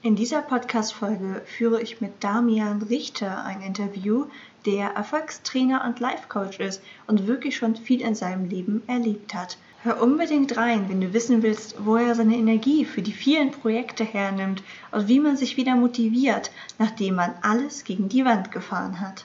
In dieser Podcast-Folge führe ich mit Damian Richter ein Interview, der Erfolgstrainer und Life-Coach ist und wirklich schon viel in seinem Leben erlebt hat. Hör unbedingt rein, wenn du wissen willst, wo er seine Energie für die vielen Projekte hernimmt und wie man sich wieder motiviert, nachdem man alles gegen die Wand gefahren hat.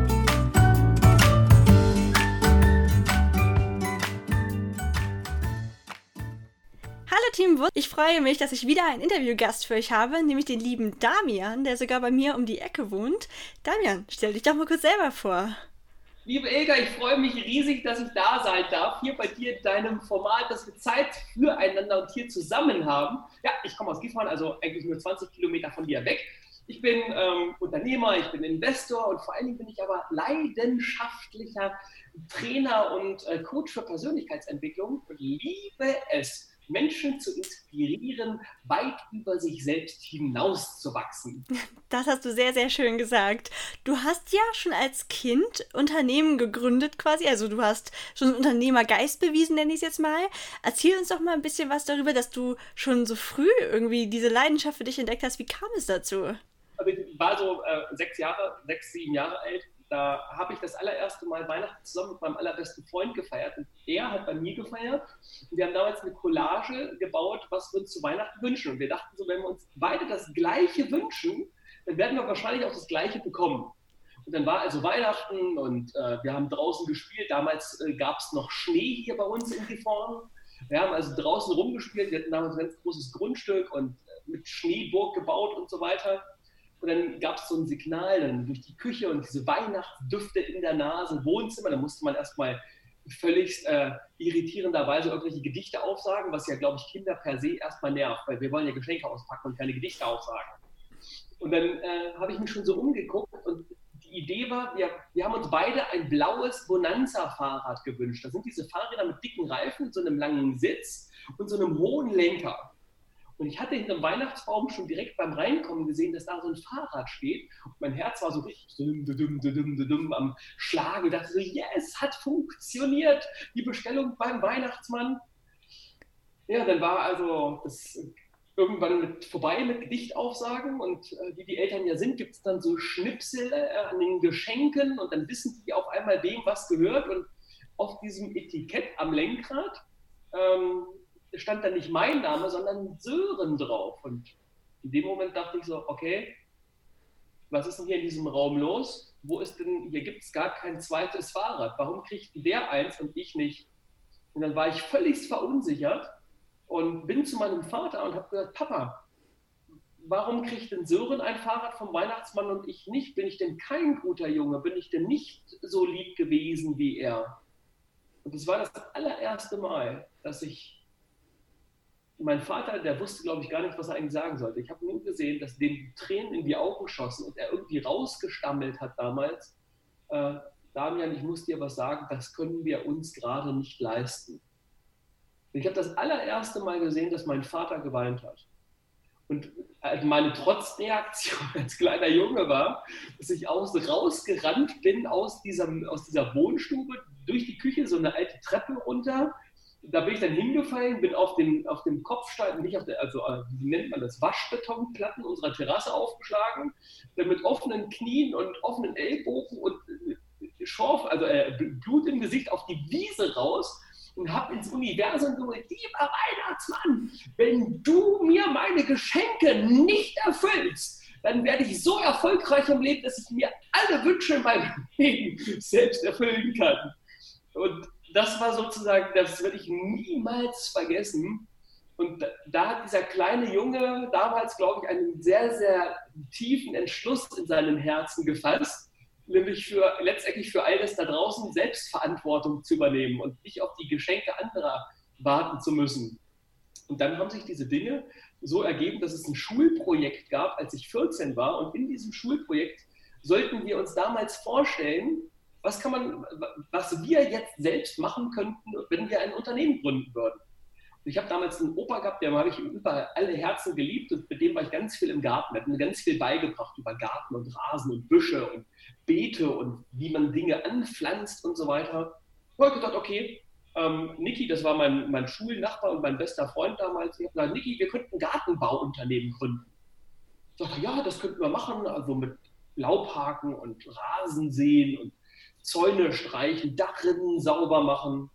Wood. Ich freue mich, dass ich wieder einen Interviewgast für euch habe, nämlich den lieben Damian, der sogar bei mir um die Ecke wohnt. Damian, stell dich doch mal kurz selber vor. Liebe Ilka, ich freue mich riesig, dass ich da sein darf, hier bei dir in deinem Format, dass wir Zeit füreinander und hier zusammen haben. Ja, ich komme aus Gifhorn, also eigentlich nur 20 Kilometer von dir weg. Ich bin ähm, Unternehmer, ich bin Investor und vor allen Dingen bin ich aber leidenschaftlicher Trainer und äh, Coach für Persönlichkeitsentwicklung und liebe es, Menschen zu inspirieren, weit über sich selbst hinauszuwachsen. Das hast du sehr, sehr schön gesagt. Du hast ja schon als Kind Unternehmen gegründet quasi, also du hast schon Unternehmergeist bewiesen, nenne ich es jetzt mal. Erzähl uns doch mal ein bisschen was darüber, dass du schon so früh irgendwie diese Leidenschaft für dich entdeckt hast. Wie kam es dazu? Also ich war so äh, sechs Jahre, sechs, sieben Jahre alt da habe ich das allererste Mal Weihnachten zusammen mit meinem allerbesten Freund gefeiert. Und der hat bei mir gefeiert. Und wir haben damals eine Collage gebaut, was wir uns zu Weihnachten wünschen. Und wir dachten so, wenn wir uns beide das Gleiche wünschen, dann werden wir wahrscheinlich auch das Gleiche bekommen. Und dann war also Weihnachten und äh, wir haben draußen gespielt. Damals äh, gab es noch Schnee hier bei uns in Gifhorn. Wir haben also draußen rumgespielt. Wir hatten damals ein ganz großes Grundstück und äh, mit Schneeburg gebaut und so weiter. Und dann gab es so ein Signal dann durch die Küche und diese Weihnachtsdüfte in der Nase, Wohnzimmer. Da musste man erstmal völlig äh, irritierenderweise irgendwelche Gedichte aufsagen, was ja, glaube ich, Kinder per se erstmal nervt, weil wir wollen ja Geschenke auspacken und keine Gedichte aufsagen. Und dann äh, habe ich mich schon so umgeguckt und die Idee war, wir, wir haben uns beide ein blaues Bonanza-Fahrrad gewünscht. Das sind diese Fahrräder mit dicken Reifen, so einem langen Sitz und so einem hohen Lenker. Und ich hatte hinter dem Weihnachtsbaum schon direkt beim Reinkommen gesehen, dass da so ein Fahrrad steht. Und mein Herz war so richtig am Schlagen. Ich dachte so, yes, hat funktioniert. Die Bestellung beim Weihnachtsmann. Ja, dann war also das irgendwann mit, vorbei mit Gedichtaufsagen. Und äh, wie die Eltern ja sind, gibt es dann so Schnipsel äh, an den Geschenken. Und dann wissen die auf einmal, wem was gehört. Und auf diesem Etikett am Lenkrad ähm, stand da nicht mein Name, sondern Sören drauf. Und in dem Moment dachte ich so, okay, was ist denn hier in diesem Raum los? Wo ist denn, hier gibt es gar kein zweites Fahrrad. Warum kriegt der eins und ich nicht? Und dann war ich völlig verunsichert und bin zu meinem Vater und habe gesagt, Papa, warum kriegt denn Sören ein Fahrrad vom Weihnachtsmann und ich nicht? Bin ich denn kein guter Junge? Bin ich denn nicht so lieb gewesen wie er? Und das war das allererste Mal, dass ich mein Vater, der wusste, glaube ich, gar nicht, was er eigentlich sagen sollte. Ich habe nur gesehen, dass dem Tränen in die Augen schossen und er irgendwie rausgestammelt hat damals. Äh, Damian, ich muss dir was sagen, das können wir uns gerade nicht leisten. Ich habe das allererste Mal gesehen, dass mein Vater geweint hat. Und äh, meine Trotzreaktion als kleiner Junge war, dass ich aus, rausgerannt bin aus dieser, aus dieser Wohnstube, durch die Küche, so eine alte Treppe runter, da bin ich dann hingefallen, bin auf dem, auf dem Kopfstein, nicht auf der, also äh, wie nennt man das, Waschbetonplatten unserer Terrasse aufgeschlagen, dann mit offenen Knien und offenen Ellbogen und äh, Schorf, also äh, Blut im Gesicht auf die Wiese raus und habe ins Universum gesagt, lieber Weihnachtsmann, wenn du mir meine Geschenke nicht erfüllst, dann werde ich so erfolgreich im Leben, dass ich mir alle Wünsche in meinem Leben selbst erfüllen kann. Und das war sozusagen, das werde ich niemals vergessen. Und da hat dieser kleine Junge damals, glaube ich, einen sehr, sehr tiefen Entschluss in seinem Herzen gefasst, nämlich für letztendlich für all das da draußen Selbstverantwortung zu übernehmen und nicht auf die Geschenke anderer warten zu müssen. Und dann haben sich diese Dinge so ergeben, dass es ein Schulprojekt gab, als ich 14 war. Und in diesem Schulprojekt sollten wir uns damals vorstellen, was kann man, was wir jetzt selbst machen könnten, wenn wir ein Unternehmen gründen würden. Und ich habe damals einen Opa gehabt, der habe ich über alle Herzen geliebt und mit dem war ich ganz viel im Garten. Er hat mir ganz viel beigebracht über Garten und Rasen und Büsche und Beete und wie man Dinge anpflanzt und so weiter. Ich habe gedacht, okay, ähm, Niki, das war mein, mein Schulnachbar und mein bester Freund damals. Ich habe gesagt, Niki, wir könnten ein Gartenbauunternehmen gründen. Ich dachte, ja, das könnten wir machen, also mit Laubhaken und Rasenseen und Zäune streichen, Dachrinnen sauber machen. Und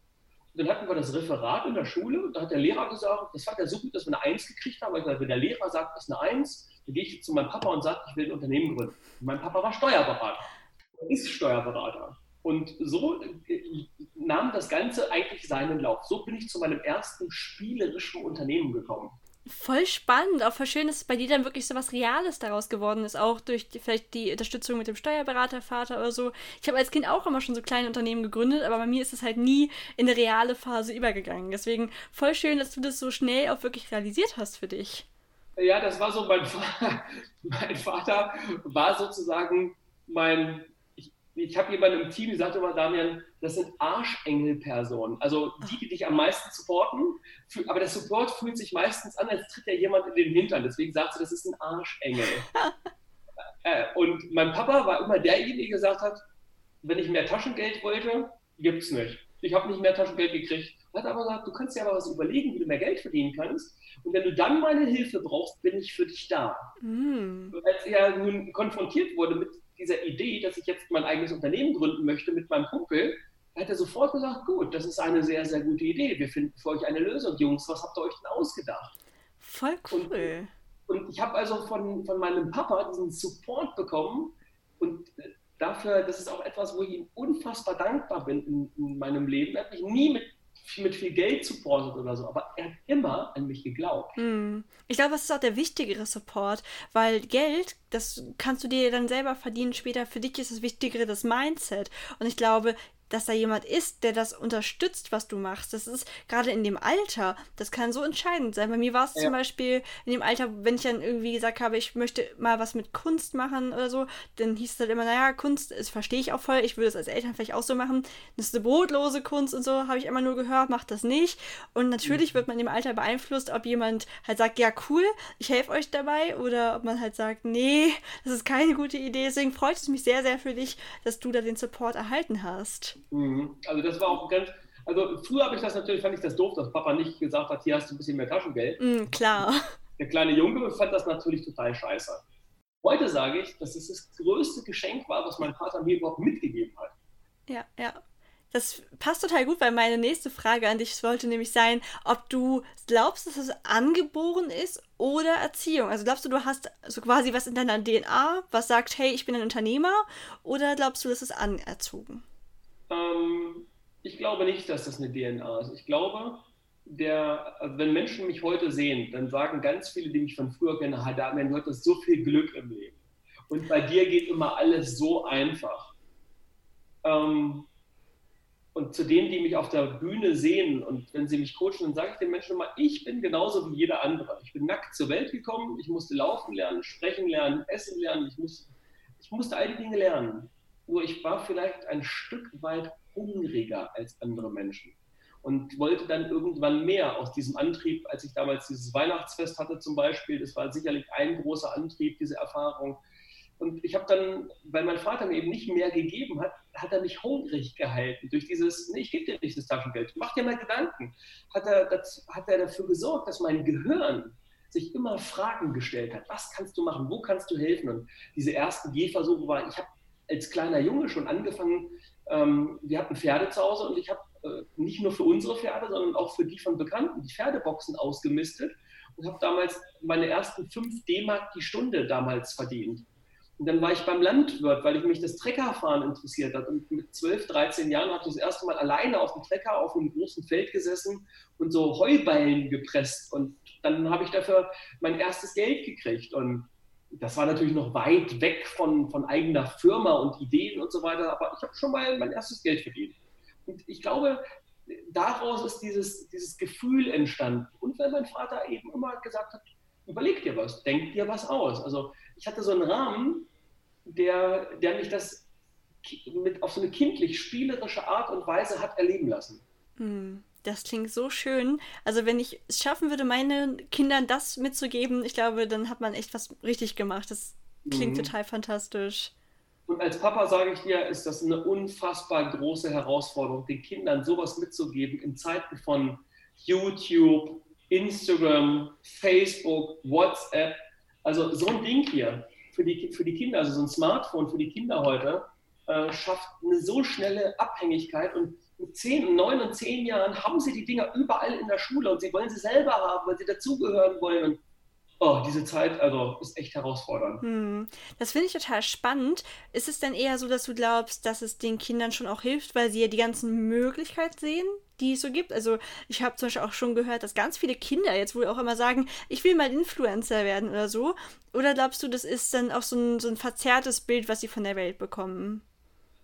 dann hatten wir das Referat in der Schule und da hat der Lehrer gesagt, das fand er so gut, dass wir eine Eins gekriegt haben. Weil wenn der Lehrer sagt, das ist eine Eins, dann gehe ich zu meinem Papa und sage, ich will ein Unternehmen gründen. Und mein Papa war Steuerberater, ist Steuerberater. Und so äh, nahm das Ganze eigentlich seinen Lauf. So bin ich zu meinem ersten spielerischen Unternehmen gekommen. Voll spannend, auch voll schön, dass bei dir dann wirklich so was Reales daraus geworden ist, auch durch die, vielleicht die Unterstützung mit dem Steuerberatervater oder so. Ich habe als Kind auch immer schon so kleine Unternehmen gegründet, aber bei mir ist es halt nie in eine reale Phase übergegangen. Deswegen voll schön, dass du das so schnell auch wirklich realisiert hast für dich. Ja, das war so, mein, mein Vater war sozusagen mein ich habe jemanden im Team, die sagte immer, Damian, das sind Arschengelpersonen. Also die, die dich am meisten supporten, aber der Support fühlt sich meistens an, als tritt ja jemand in den Hintern. Deswegen sagt sie, das ist ein Arschengel. äh, und mein Papa war immer derjenige, der gesagt hat, wenn ich mehr Taschengeld wollte, gibt es nicht. Ich habe nicht mehr Taschengeld gekriegt. Er hat aber gesagt, du kannst dir aber was überlegen, wie du mehr Geld verdienen kannst. Und wenn du dann meine Hilfe brauchst, bin ich für dich da. Mm. Als er nun konfrontiert wurde mit dieser Idee, dass ich jetzt mein eigenes Unternehmen gründen möchte mit meinem Kumpel, hat er sofort gesagt, gut, das ist eine sehr, sehr gute Idee. Wir finden für euch eine Lösung. Jungs, was habt ihr euch denn ausgedacht? Voll cool. Und, und ich habe also von, von meinem Papa diesen Support bekommen und dafür, das ist auch etwas, wo ich ihm unfassbar dankbar bin in, in meinem Leben. Er hat mich nie mit mit viel Geld supportet oder so, aber er hat immer an mich geglaubt. Mm. Ich glaube, das ist auch der wichtigere Support, weil Geld, das kannst du dir dann selber verdienen später. Für dich ist das Wichtigere das Mindset. Und ich glaube, dass da jemand ist, der das unterstützt, was du machst. Das ist gerade in dem Alter, das kann so entscheidend sein. Bei mir war es ja. zum Beispiel in dem Alter, wenn ich dann irgendwie gesagt habe, ich möchte mal was mit Kunst machen oder so, dann hieß es halt immer, naja, Kunst, das verstehe ich auch voll, ich würde es als Eltern vielleicht auch so machen. Das ist eine brotlose Kunst und so, habe ich immer nur gehört, macht das nicht. Und natürlich mhm. wird man im Alter beeinflusst, ob jemand halt sagt, ja, cool, ich helfe euch dabei, oder ob man halt sagt, nee, das ist keine gute Idee. Deswegen freut es mich sehr, sehr für dich, dass du da den Support erhalten hast. Mhm. Also das war auch ganz, also früher habe ich das natürlich, fand ich das doof, dass Papa nicht gesagt hat, hier hast du ein bisschen mehr Taschengeld. Mhm, klar. Der kleine Junge fand das natürlich total scheiße. Heute sage ich, dass es das größte Geschenk war, was mein Vater mir überhaupt mitgegeben hat. Ja, ja. Das passt total gut, weil meine nächste Frage an dich sollte nämlich sein, ob du glaubst, dass es angeboren ist oder Erziehung. Also glaubst du, du hast so quasi was in deiner DNA, was sagt, hey, ich bin ein Unternehmer, oder glaubst du, das ist anerzogen? Ähm, ich glaube nicht, dass das eine DNA ist. Ich glaube, der, also wenn Menschen mich heute sehen, dann sagen ganz viele, die mich von früher kennen, ah, Damian, du hattest so viel Glück im Leben. Und bei dir geht immer alles so einfach. Ähm, und zu denen, die mich auf der Bühne sehen und wenn sie mich coachen, dann sage ich den Menschen immer, ich bin genauso wie jeder andere. Ich bin nackt zur Welt gekommen, ich musste laufen lernen, sprechen lernen, essen lernen, ich, muss, ich musste all die Dinge lernen. Nur ich war vielleicht ein Stück weit hungriger als andere Menschen und wollte dann irgendwann mehr aus diesem Antrieb, als ich damals dieses Weihnachtsfest hatte zum Beispiel. Das war sicherlich ein großer Antrieb, diese Erfahrung. Und ich habe dann, weil mein Vater mir eben nicht mehr gegeben hat, hat er mich hungrig gehalten durch dieses, nee, ich gebe dir nicht das Taschengeld, mach dir mal Gedanken. Hat er, das, hat er dafür gesorgt, dass mein Gehirn sich immer Fragen gestellt hat. Was kannst du machen? Wo kannst du helfen? Und diese ersten Gehversuche war, ich habe als kleiner Junge schon angefangen, ähm, wir hatten Pferde zu Hause und ich habe äh, nicht nur für unsere Pferde, sondern auch für die von Bekannten die Pferdeboxen ausgemistet und habe damals meine ersten 5 D-Mark die Stunde damals verdient. Und dann war ich beim Landwirt, weil ich mich das Treckerfahren interessiert hat. Und mit 12, 13 Jahren habe ich das erste Mal alleine auf dem Trecker auf einem großen Feld gesessen und so Heuballen gepresst. Und dann habe ich dafür mein erstes Geld gekriegt. Und das war natürlich noch weit weg von, von eigener Firma und Ideen und so weiter. Aber ich habe schon mal mein erstes Geld verdient. Und ich glaube, daraus ist dieses, dieses Gefühl entstanden. Und weil mein Vater eben immer gesagt hat, überleg dir was, denk dir was aus. Also ich hatte so einen Rahmen, der, der mich das mit auf so eine kindlich spielerische Art und Weise hat erleben lassen. Hm, das klingt so schön. Also wenn ich es schaffen würde, meinen Kindern das mitzugeben, ich glaube, dann hat man echt was richtig gemacht. Das klingt mhm. total fantastisch. Und als Papa sage ich dir, ist das eine unfassbar große Herausforderung, den Kindern sowas mitzugeben in Zeiten von YouTube, Instagram, Facebook, WhatsApp. Also so ein Ding hier für die, für die Kinder, also so ein Smartphone für die Kinder heute, äh, schafft eine so schnelle Abhängigkeit. Und 10, 9 und 10 Jahren haben sie die Dinger überall in der Schule und sie wollen sie selber haben, weil sie dazugehören wollen. Oh, diese Zeit also ist echt herausfordernd. Hm. Das finde ich total spannend. Ist es denn eher so, dass du glaubst, dass es den Kindern schon auch hilft, weil sie ja die ganzen Möglichkeiten sehen, die es so gibt? Also ich habe zum Beispiel auch schon gehört, dass ganz viele Kinder jetzt wohl auch immer sagen, ich will mal Influencer werden oder so. Oder glaubst du, das ist dann auch so ein, so ein verzerrtes Bild, was sie von der Welt bekommen?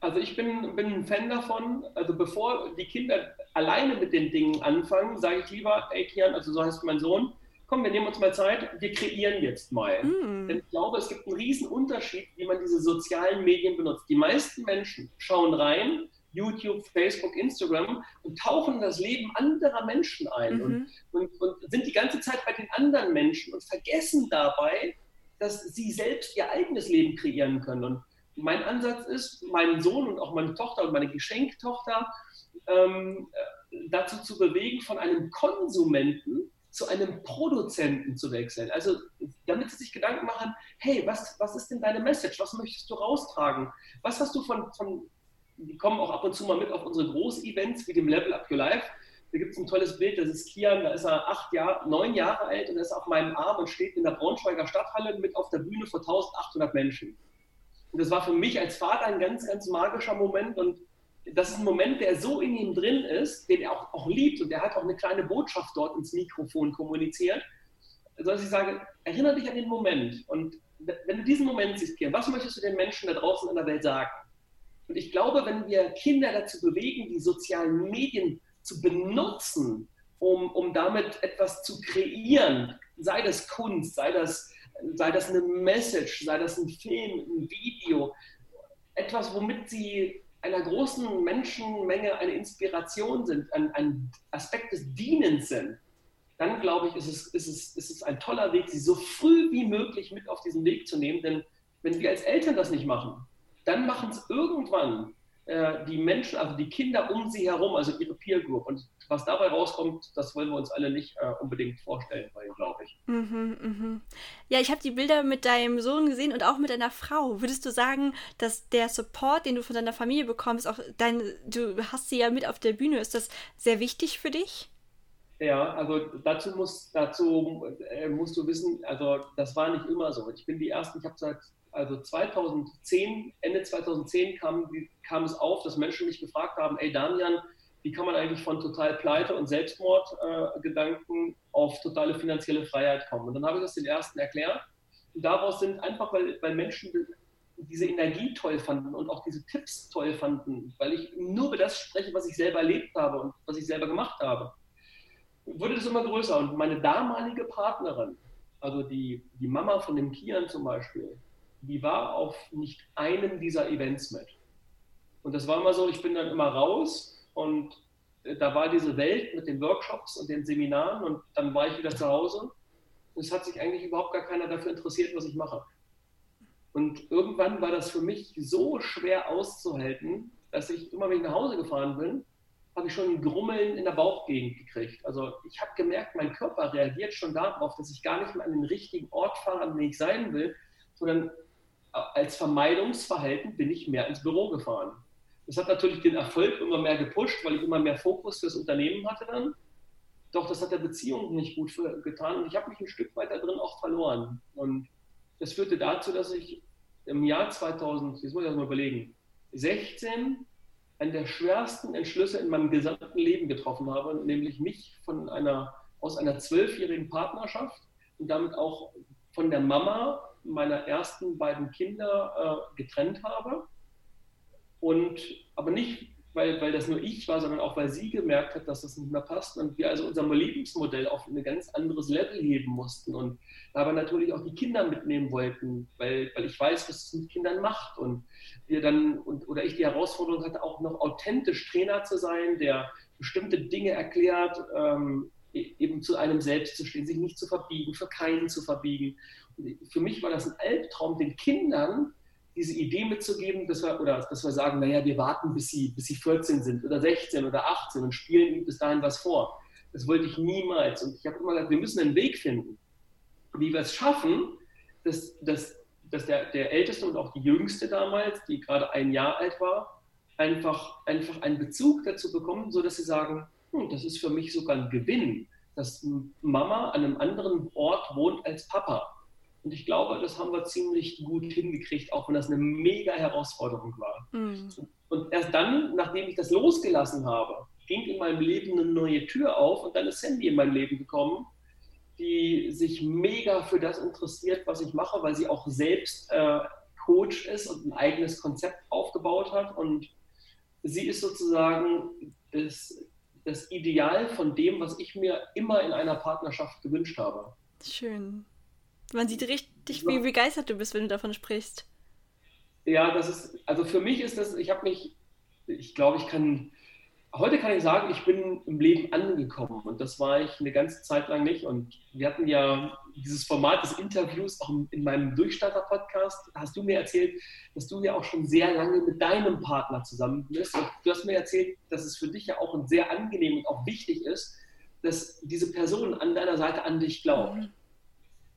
Also ich bin, bin ein Fan davon, also bevor die Kinder alleine mit den Dingen anfangen, sage ich lieber, ey Kian, also so heißt mein Sohn, komm, wir nehmen uns mal Zeit, wir kreieren jetzt mal. Mm. Denn ich glaube, es gibt einen riesen Unterschied, wie man diese sozialen Medien benutzt. Die meisten Menschen schauen rein, YouTube, Facebook, Instagram und tauchen das Leben anderer Menschen ein mhm. und, und, und, sind die ganze Zeit bei den anderen Menschen und vergessen dabei, dass sie selbst ihr eigenes Leben kreieren können. Und mein Ansatz ist, meinen Sohn und auch meine Tochter und meine Geschenktochter ähm, äh, dazu zu bewegen, von einem Konsumenten zu einem Produzenten zu wechseln. Also damit sie sich Gedanken machen, hey, was, was ist denn deine Message? Was möchtest du raustragen? Was hast du von, von, die kommen auch ab und zu mal mit auf unsere Groß-Events wie dem Level Up Your Life. Da gibt es ein tolles Bild, das ist Kian, da ist er acht Jahre, neun Jahre alt und er ist auf meinem Arm und steht in der Braunschweiger Stadthalle mit auf der Bühne vor 1800 Menschen. Und das war für mich als Vater ein ganz, ganz magischer Moment. Und das ist ein Moment, der so in ihm drin ist, den er auch, auch liebt. Und der hat auch eine kleine Botschaft dort ins Mikrofon kommuniziert, dass ich sage, erinnere dich an den Moment. Und wenn du diesen Moment siehst, Kian, was möchtest du den Menschen da draußen in der Welt sagen? Und ich glaube, wenn wir Kinder dazu bewegen, die sozialen Medien zu benutzen, um, um damit etwas zu kreieren, sei das Kunst, sei das, sei das eine Message, sei das ein Film, ein Video, etwas, womit sie einer großen Menschenmenge eine Inspiration sind, ein, ein Aspekt des Dienens sind, dann glaube ich, ist es, ist, es, ist es ein toller Weg, sie so früh wie möglich mit auf diesen Weg zu nehmen. Denn wenn wir als Eltern das nicht machen, dann machen es irgendwann äh, die Menschen, also die Kinder um sie herum, also ihre Peer Group. Und was dabei rauskommt, das wollen wir uns alle nicht äh, unbedingt vorstellen wollen, glaube ich. Mhm, mh. Ja, ich habe die Bilder mit deinem Sohn gesehen und auch mit deiner Frau. Würdest du sagen, dass der Support, den du von deiner Familie bekommst, auch dein, du hast sie ja mit auf der Bühne, ist das sehr wichtig für dich? Ja, also dazu, muss, dazu äh, musst du wissen, also das war nicht immer so. Ich bin die Ersten, ich habe seit also 2010, Ende 2010 kam, kam es auf, dass Menschen mich gefragt haben, ey Damian, wie kann man eigentlich von total Pleite und Selbstmordgedanken äh, auf totale finanzielle Freiheit kommen? Und dann habe ich das den ersten erklärt. Und daraus sind einfach, weil, weil Menschen diese Energie toll fanden und auch diese Tipps toll fanden, weil ich nur über das spreche, was ich selber erlebt habe und was ich selber gemacht habe, wurde das immer größer. Und meine damalige Partnerin, also die, die Mama von dem Kian zum Beispiel, die war auf nicht einem dieser Events mit. Und das war immer so, ich bin dann immer raus und da war diese Welt mit den Workshops und den Seminaren und dann war ich wieder zu Hause. Es hat sich eigentlich überhaupt gar keiner dafür interessiert, was ich mache. Und irgendwann war das für mich so schwer auszuhalten, dass ich immer, wenn ich nach Hause gefahren bin, habe ich schon ein Grummeln in der Bauchgegend gekriegt. Also ich habe gemerkt, mein Körper reagiert schon darauf, dass ich gar nicht mehr an den richtigen Ort fahre, an dem ich sein will, sondern als Vermeidungsverhalten bin ich mehr ins Büro gefahren. Das hat natürlich den Erfolg immer mehr gepusht, weil ich immer mehr Fokus fürs Unternehmen hatte dann. Doch das hat der Beziehung nicht gut für, getan und ich habe mich ein Stück weit da drin auch verloren. Und das führte dazu, dass ich im Jahr 2000, jetzt muss ich das mal überlegen, 16 einen der schwersten Entschlüsse in meinem gesamten Leben getroffen habe, nämlich mich von einer, aus einer zwölfjährigen Partnerschaft und damit auch von der Mama meiner ersten beiden Kinder äh, getrennt habe. Und aber nicht, weil, weil das nur ich war, sondern auch, weil sie gemerkt hat, dass das nicht mehr passt und wir also unser Lebensmodell auf ein ganz anderes Level heben mussten und aber natürlich auch die Kinder mitnehmen wollten, weil, weil ich weiß, was es mit Kindern macht und wir dann und, oder ich die Herausforderung hatte, auch noch authentisch Trainer zu sein, der bestimmte Dinge erklärt, ähm, e-, eben zu einem selbst zu stehen, sich nicht zu verbiegen, für keinen zu verbiegen. Und für mich war das ein Albtraum, den Kindern diese Idee mitzugeben, dass wir, oder dass wir sagen, naja, wir warten, bis sie, bis sie 14 sind oder 16 oder 18 und spielen ihnen bis dahin was vor. Das wollte ich niemals. Und ich habe immer gesagt, wir müssen einen Weg finden, wie wir es schaffen, dass, dass, dass der, der Älteste und auch die Jüngste damals, die gerade ein Jahr alt war, einfach, einfach einen Bezug dazu bekommen, sodass sie sagen, hm, das ist für mich sogar ein Gewinn, dass Mama an einem anderen Ort wohnt als Papa. Und ich glaube, das haben wir ziemlich gut hingekriegt, auch wenn das eine mega Herausforderung war. Mhm. Und erst dann, nachdem ich das losgelassen habe, ging in meinem Leben eine neue Tür auf und dann ist Sandy in mein Leben gekommen, die sich mega für das interessiert, was ich mache, weil sie auch selbst äh, Coach ist und ein eigenes Konzept aufgebaut hat. Und sie ist sozusagen das, das Ideal von dem, was ich mir immer in einer Partnerschaft gewünscht habe. Schön. Man sieht richtig, wie begeistert du bist, wenn du davon sprichst. Ja, das ist, also für mich ist das, ich habe mich, ich glaube, ich kann, heute kann ich sagen, ich bin im Leben angekommen und das war ich eine ganze Zeit lang nicht. Und wir hatten ja dieses Format des Interviews auch in meinem Durchstarter-Podcast. Hast du mir erzählt, dass du ja auch schon sehr lange mit deinem Partner zusammen bist. Und du hast mir erzählt, dass es für dich ja auch sehr angenehm und auch wichtig ist, dass diese Person an deiner Seite an dich glaubt.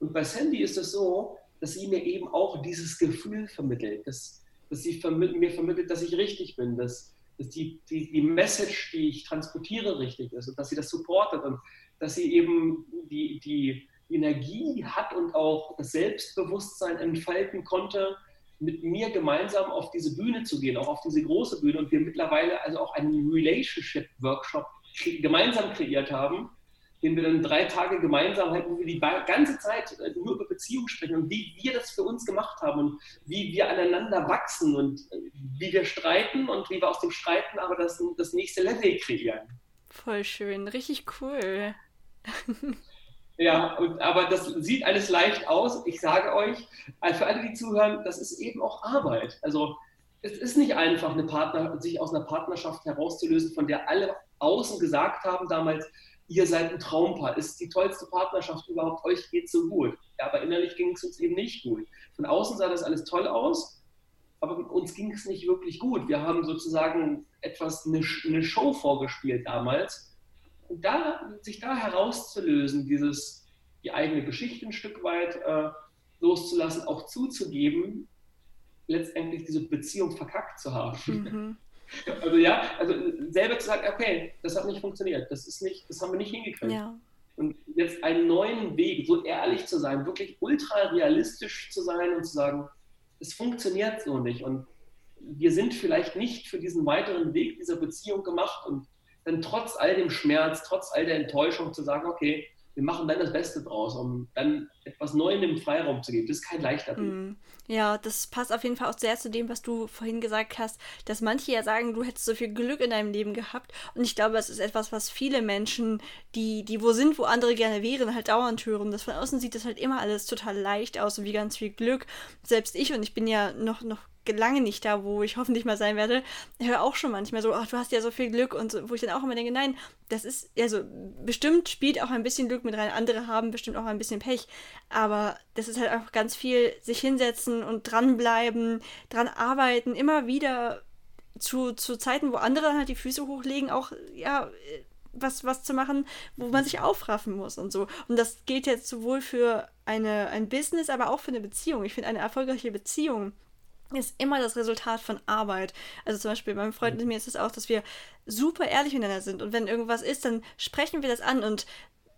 Und bei Sandy ist es so, dass sie mir eben auch dieses Gefühl vermittelt, dass, dass sie vermittelt, mir vermittelt, dass ich richtig bin, dass, dass die, die, die Message, die ich transportiere, richtig ist und dass sie das supportet und dass sie eben die, die Energie hat und auch das Selbstbewusstsein entfalten konnte, mit mir gemeinsam auf diese Bühne zu gehen, auch auf diese große Bühne und wir mittlerweile also auch einen Relationship-Workshop gemeinsam kreiert haben, den wir dann drei Tage gemeinsam halten, wo wir die ganze Zeit äh, nur über Beziehungen sprechen und wie wir das für uns gemacht haben und wie wir aneinander wachsen und äh, wie wir streiten und wie wir aus dem Streiten aber das, das nächste Level kreieren. Voll schön, richtig cool. Ja, und, aber das sieht alles leicht aus. Ich sage euch, äh, für alle, die zuhören, das ist eben auch Arbeit. Also es ist nicht einfach, eine Partner, sich aus einer Partnerschaft herauszulösen, von der alle außen gesagt haben damals, ihr seid ein Traumpaar, ist die tollste Partnerschaft überhaupt, euch geht so gut. Ja, aber innerlich ging es uns eben nicht gut. Von außen sah das alles toll aus, aber uns ging es nicht wirklich gut. Wir haben sozusagen etwas, eine, eine Show vorgespielt damals. Und da, sich da herauszulösen, dieses, die eigene Geschichte ein Stück weit äh, loszulassen, auch zuzugeben, letztendlich diese Beziehung verkackt zu haben. Mhm. Also ja, also selber zu sagen, okay, das hat nicht funktioniert, das ist nicht, das haben wir nicht hingekriegt. Ja. Und jetzt einen neuen Weg, so ehrlich zu sein, wirklich ultra realistisch zu sein und zu sagen, es funktioniert so nicht und wir sind vielleicht nicht für diesen weiteren Weg dieser Beziehung gemacht und dann trotz all dem Schmerz, trotz all der Enttäuschung zu sagen, okay, wir machen dann das Beste draus, um dann etwas Neuem im Freiraum zu geben. Das ist kein leichter Weg. Mm. Ja, das passt auf jeden Fall auch sehr zu dem, was du vorhin gesagt hast, dass manche ja sagen, du hättest so viel Glück in deinem Leben gehabt. Und ich glaube, das ist etwas, was viele Menschen, die, die wo sind, wo andere gerne wären, halt dauernd hören. Das von außen sieht das halt immer alles total leicht aus und wie ganz viel Glück. Selbst ich, und ich bin ja noch, noch lange nicht da, wo ich hoffentlich mal sein werde, höre auch schon manchmal so, ach, du hast ja so viel Glück und so, wo ich dann auch immer denke, nein, das ist, also bestimmt spielt auch ein bisschen Glück mit rein, andere haben bestimmt auch ein bisschen Pech, aber das ist halt auch ganz viel sich hinsetzen und dranbleiben, dran arbeiten, immer wieder zu, zu Zeiten, wo andere halt die Füße hochlegen, auch, ja, was, was zu machen, wo man sich aufraffen muss und so. Und das gilt jetzt sowohl für eine, ein Business, aber auch für eine Beziehung. Ich finde, eine erfolgreiche Beziehung ist immer das Resultat von Arbeit. Also zum Beispiel beim Freund und mir ist es auch, dass wir super ehrlich miteinander sind und wenn irgendwas ist, dann sprechen wir das an und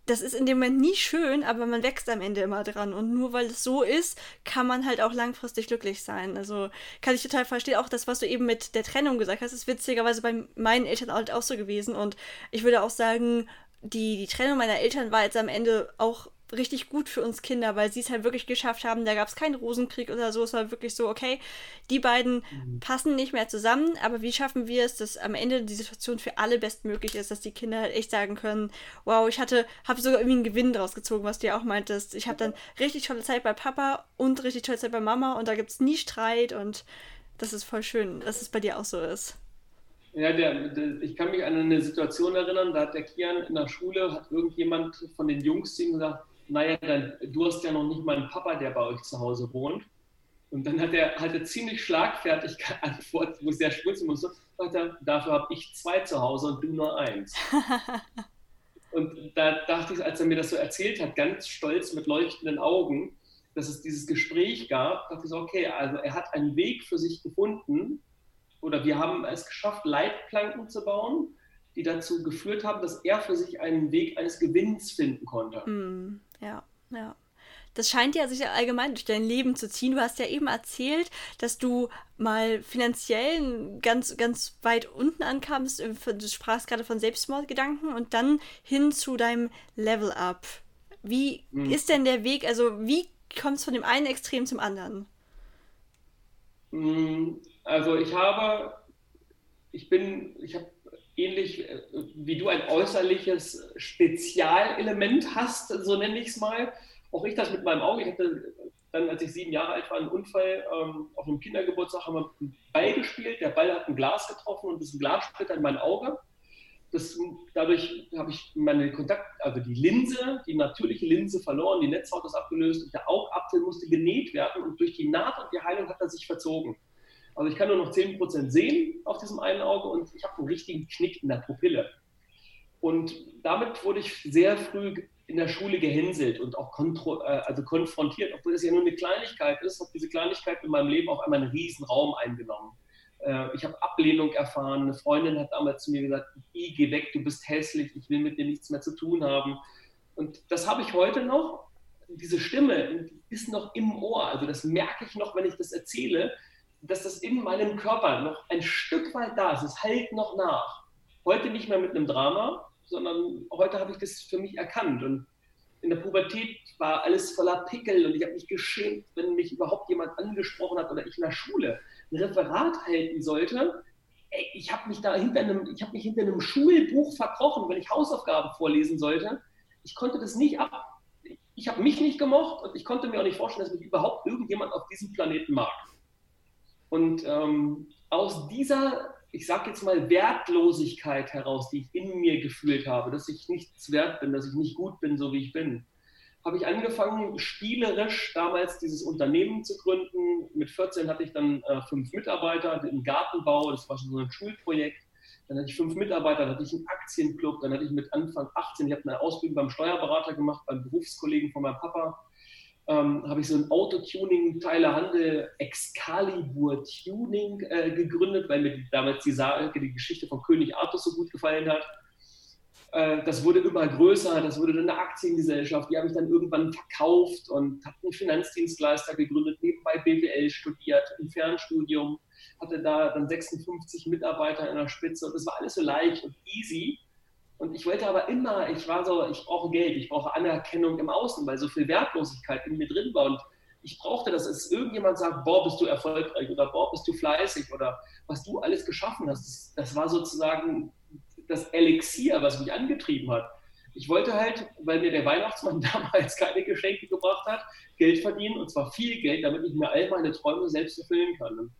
das ist in dem Moment nie schön, aber man wächst am Ende immer dran. Und nur weil es so ist, kann man halt auch langfristig glücklich sein. Also kann ich total verstehen. Auch das, was du eben mit der Trennung gesagt hast, ist witzigerweise bei meinen Eltern halt auch so gewesen. Und ich würde auch sagen, die, die Trennung meiner Eltern war jetzt am Ende auch richtig gut für uns Kinder, weil sie es halt wirklich geschafft haben. Da gab es keinen Rosenkrieg oder so. Es war wirklich so, okay, die beiden mhm. passen nicht mehr zusammen, aber wie schaffen wir es, dass am Ende die Situation für alle bestmöglich ist, dass die Kinder halt echt sagen können, wow, ich hatte, habe sogar irgendwie einen Gewinn draus gezogen, was du ja auch meintest. Ich habe dann richtig tolle Zeit bei Papa und richtig tolle Zeit bei Mama und da gibt es nie Streit und das ist voll schön, dass es bei dir auch so ist. Ja, der, der, ich kann mich an eine Situation erinnern, da hat der Kian in der Schule, hat irgendjemand von den Jungs zu ihm gesagt, naja, dann, du hast ja noch nicht mal einen Papa, der bei euch zu Hause wohnt. Und dann hat er halt eine ziemlich schlagfertig geantwortet, wo ich sehr schmunzeln musste, er, dafür habe ich zwei zu Hause und du nur eins. und da dachte ich, als er mir das so erzählt hat, ganz stolz mit leuchtenden Augen, dass es dieses Gespräch gab, dachte ich so, okay, also er hat einen Weg für sich gefunden oder wir haben es geschafft, Leitplanken zu bauen, die dazu geführt haben, dass er für sich einen Weg eines Gewinns finden konnte. Mm, ja, ja. Das scheint ja sich allgemein durch dein Leben zu ziehen. Du hast ja eben erzählt, dass du mal finanziell ganz, ganz weit unten ankamst. Du sprachst gerade von Selbstmordgedanken und dann hin zu deinem Level-Up. Wie hm. ist denn der Weg, also wie kommst du von dem einen Extrem zum anderen? Hm, also ich habe, ich bin, ich habe ähnlich äh, wie du ein äußerliches Spezialelement hast, so nenne ich es mal. Auch ich das mit meinem Auge. Ich hatte dann, als ich sieben Jahre alt war, einen Unfall ähm, auf einem Kindergeburtstag, haben wir einen Ball gespielt. Der Ball hat ein Glas getroffen und ist ein Glassplitter in mein Auge. Das, dadurch habe ich meine Kontakt, also die Linse, die natürliche Linse verloren, die Netzhaut ist abgelöst der Augapfel musste genäht werden und durch die Naht und die Heilung hat er sich verzogen. Also ich kann nur noch 10% sehen auf diesem einen Auge und ich habe einen richtigen Knick in der Pupille. Und damit wurde ich sehr früh in der Schule gehänselt und auch äh, also konfrontiert, obwohl es ja nur eine Kleinigkeit ist, hat diese Kleinigkeit in meinem Leben auf einmal einen riesen Raum eingenommen. Äh, ich habe Ablehnung erfahren. Eine Freundin hat damals zu mir gesagt, geh weg, du bist hässlich, ich will mit dir nichts mehr zu tun haben. Und das habe ich heute noch. Diese Stimme ist noch im Ohr. Also das merke ich noch, wenn ich das erzähle dass das in meinem Körper noch ein Stück weit da ist. Es hält noch nach. Heute nicht mehr mit einem Drama, sondern heute habe ich das für mich erkannt. Und in der Pubertät war alles voller Pickel und ich habe mich geschämt, wenn mich überhaupt jemand angesprochen hat oder ich in der Schule ein Referat halten sollte. Ey, ich habe mich da hinter einem, ich habe mich hinter einem Schulbuch verkrochen, wenn ich Hausaufgaben vorlesen sollte. Ich konnte das nicht ab. Ich habe mich nicht gemocht und ich konnte mir auch nicht vorstellen, dass mich überhaupt irgendjemand auf diesem Planeten mag. Und ähm, aus dieser, ich sage jetzt mal, Wertlosigkeit heraus, die ich in mir gefühlt habe, dass ich nichts wert bin, dass ich nicht gut bin, so wie ich bin, habe ich angefangen, spielerisch damals dieses Unternehmen zu gründen. Mit 14 hatte ich dann äh, fünf Mitarbeiter im Gartenbau, das war schon so ein Schulprojekt. Dann hatte ich fünf Mitarbeiter, dann hatte ich einen Aktienclub, dann hatte ich mit Anfang 18, ich habe eine Ausbildung beim Steuerberater gemacht, beim Berufskollegen von meinem Papa ähm, habe ich so ein Autotuning-Teilehandel Excalibur Tuning äh, gegründet, weil mir damals die, Sage, die Geschichte von König Arthur so gut gefallen hat. Äh, das wurde immer größer, das wurde dann eine Aktiengesellschaft, die habe ich dann irgendwann verkauft und habe einen Finanzdienstleister gegründet, nebenbei BWL studiert, im Fernstudium, hatte da dann 56 Mitarbeiter in der Spitze und das war alles so leicht und easy. Und ich wollte aber immer, ich war so, ich brauche Geld, ich brauche Anerkennung im Außen, weil so viel Wertlosigkeit in mir drin war. Und ich brauchte, dass es irgendjemand sagt, boah, bist du erfolgreich oder boah, bist du fleißig oder was du alles geschaffen hast. Das, das war sozusagen das Elixier, was mich angetrieben hat. Ich wollte halt, weil mir der Weihnachtsmann damals keine Geschenke gebracht hat, Geld verdienen und zwar viel Geld, damit ich mir all meine Träume selbst erfüllen kann.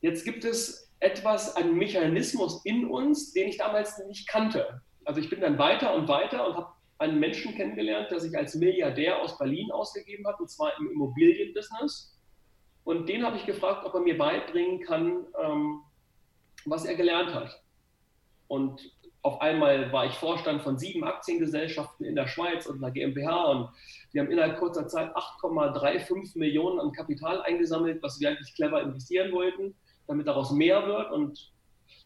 Jetzt gibt es etwas, einen Mechanismus in uns, den ich damals nicht kannte. Also ich bin dann weiter und weiter und habe einen Menschen kennengelernt, der sich als Milliardär aus Berlin ausgegeben hat, und zwar im Immobilienbusiness. Und den habe ich gefragt, ob er mir beibringen kann, ähm, was er gelernt hat. Und auf einmal war ich Vorstand von sieben Aktiengesellschaften in der Schweiz und einer GmbH und wir haben innerhalb kurzer Zeit 8,35 Millionen an Kapital eingesammelt, was wir eigentlich clever investieren wollten, damit daraus mehr wird. Und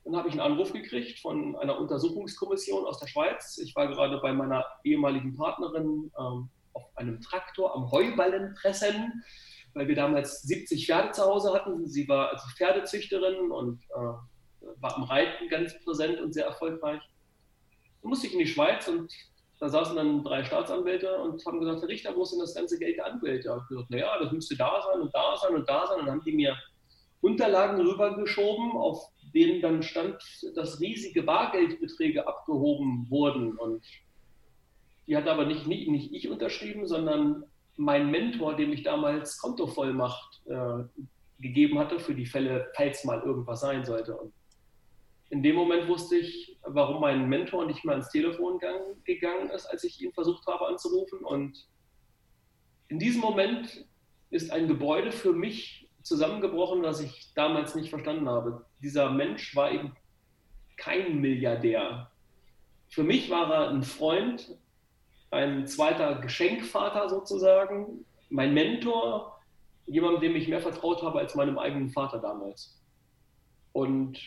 dann habe ich einen Anruf gekriegt von einer Untersuchungskommission aus der Schweiz. Ich war gerade bei meiner ehemaligen Partnerin ähm, auf einem Traktor am Heuballen pressen, weil wir damals 70 Pferde zu Hause hatten. Sie war also Pferdezüchterin und äh, war am Reiten ganz präsent und sehr erfolgreich. Dann musste ich in die Schweiz und da saßen dann drei Staatsanwälte und haben gesagt, Herr Richter, wo ist denn das ganze Geld der Anwälte? Ich habe gesagt, naja, das müsste da sein und da sein und da sein. Und dann haben die mir Unterlagen rübergeschoben, auf denen dann stand, dass riesige Bargeldbeträge abgehoben wurden. Und die hat aber nicht, nicht, nicht ich unterschrieben, sondern mein Mentor, dem ich damals Kontovollmacht äh, gegeben hatte für die Fälle, falls mal irgendwas sein sollte. Und in dem Moment wusste ich, warum mein Mentor nicht mehr ans Telefon gegangen ist, als ich ihn versucht habe anzurufen. Und in diesem Moment ist ein Gebäude für mich zusammengebrochen, was ich damals nicht verstanden habe. Dieser Mensch war eben kein Milliardär. Für mich war er ein Freund, ein zweiter Geschenkvater sozusagen, mein Mentor, jemand, dem ich mehr vertraut habe als meinem eigenen Vater damals. Und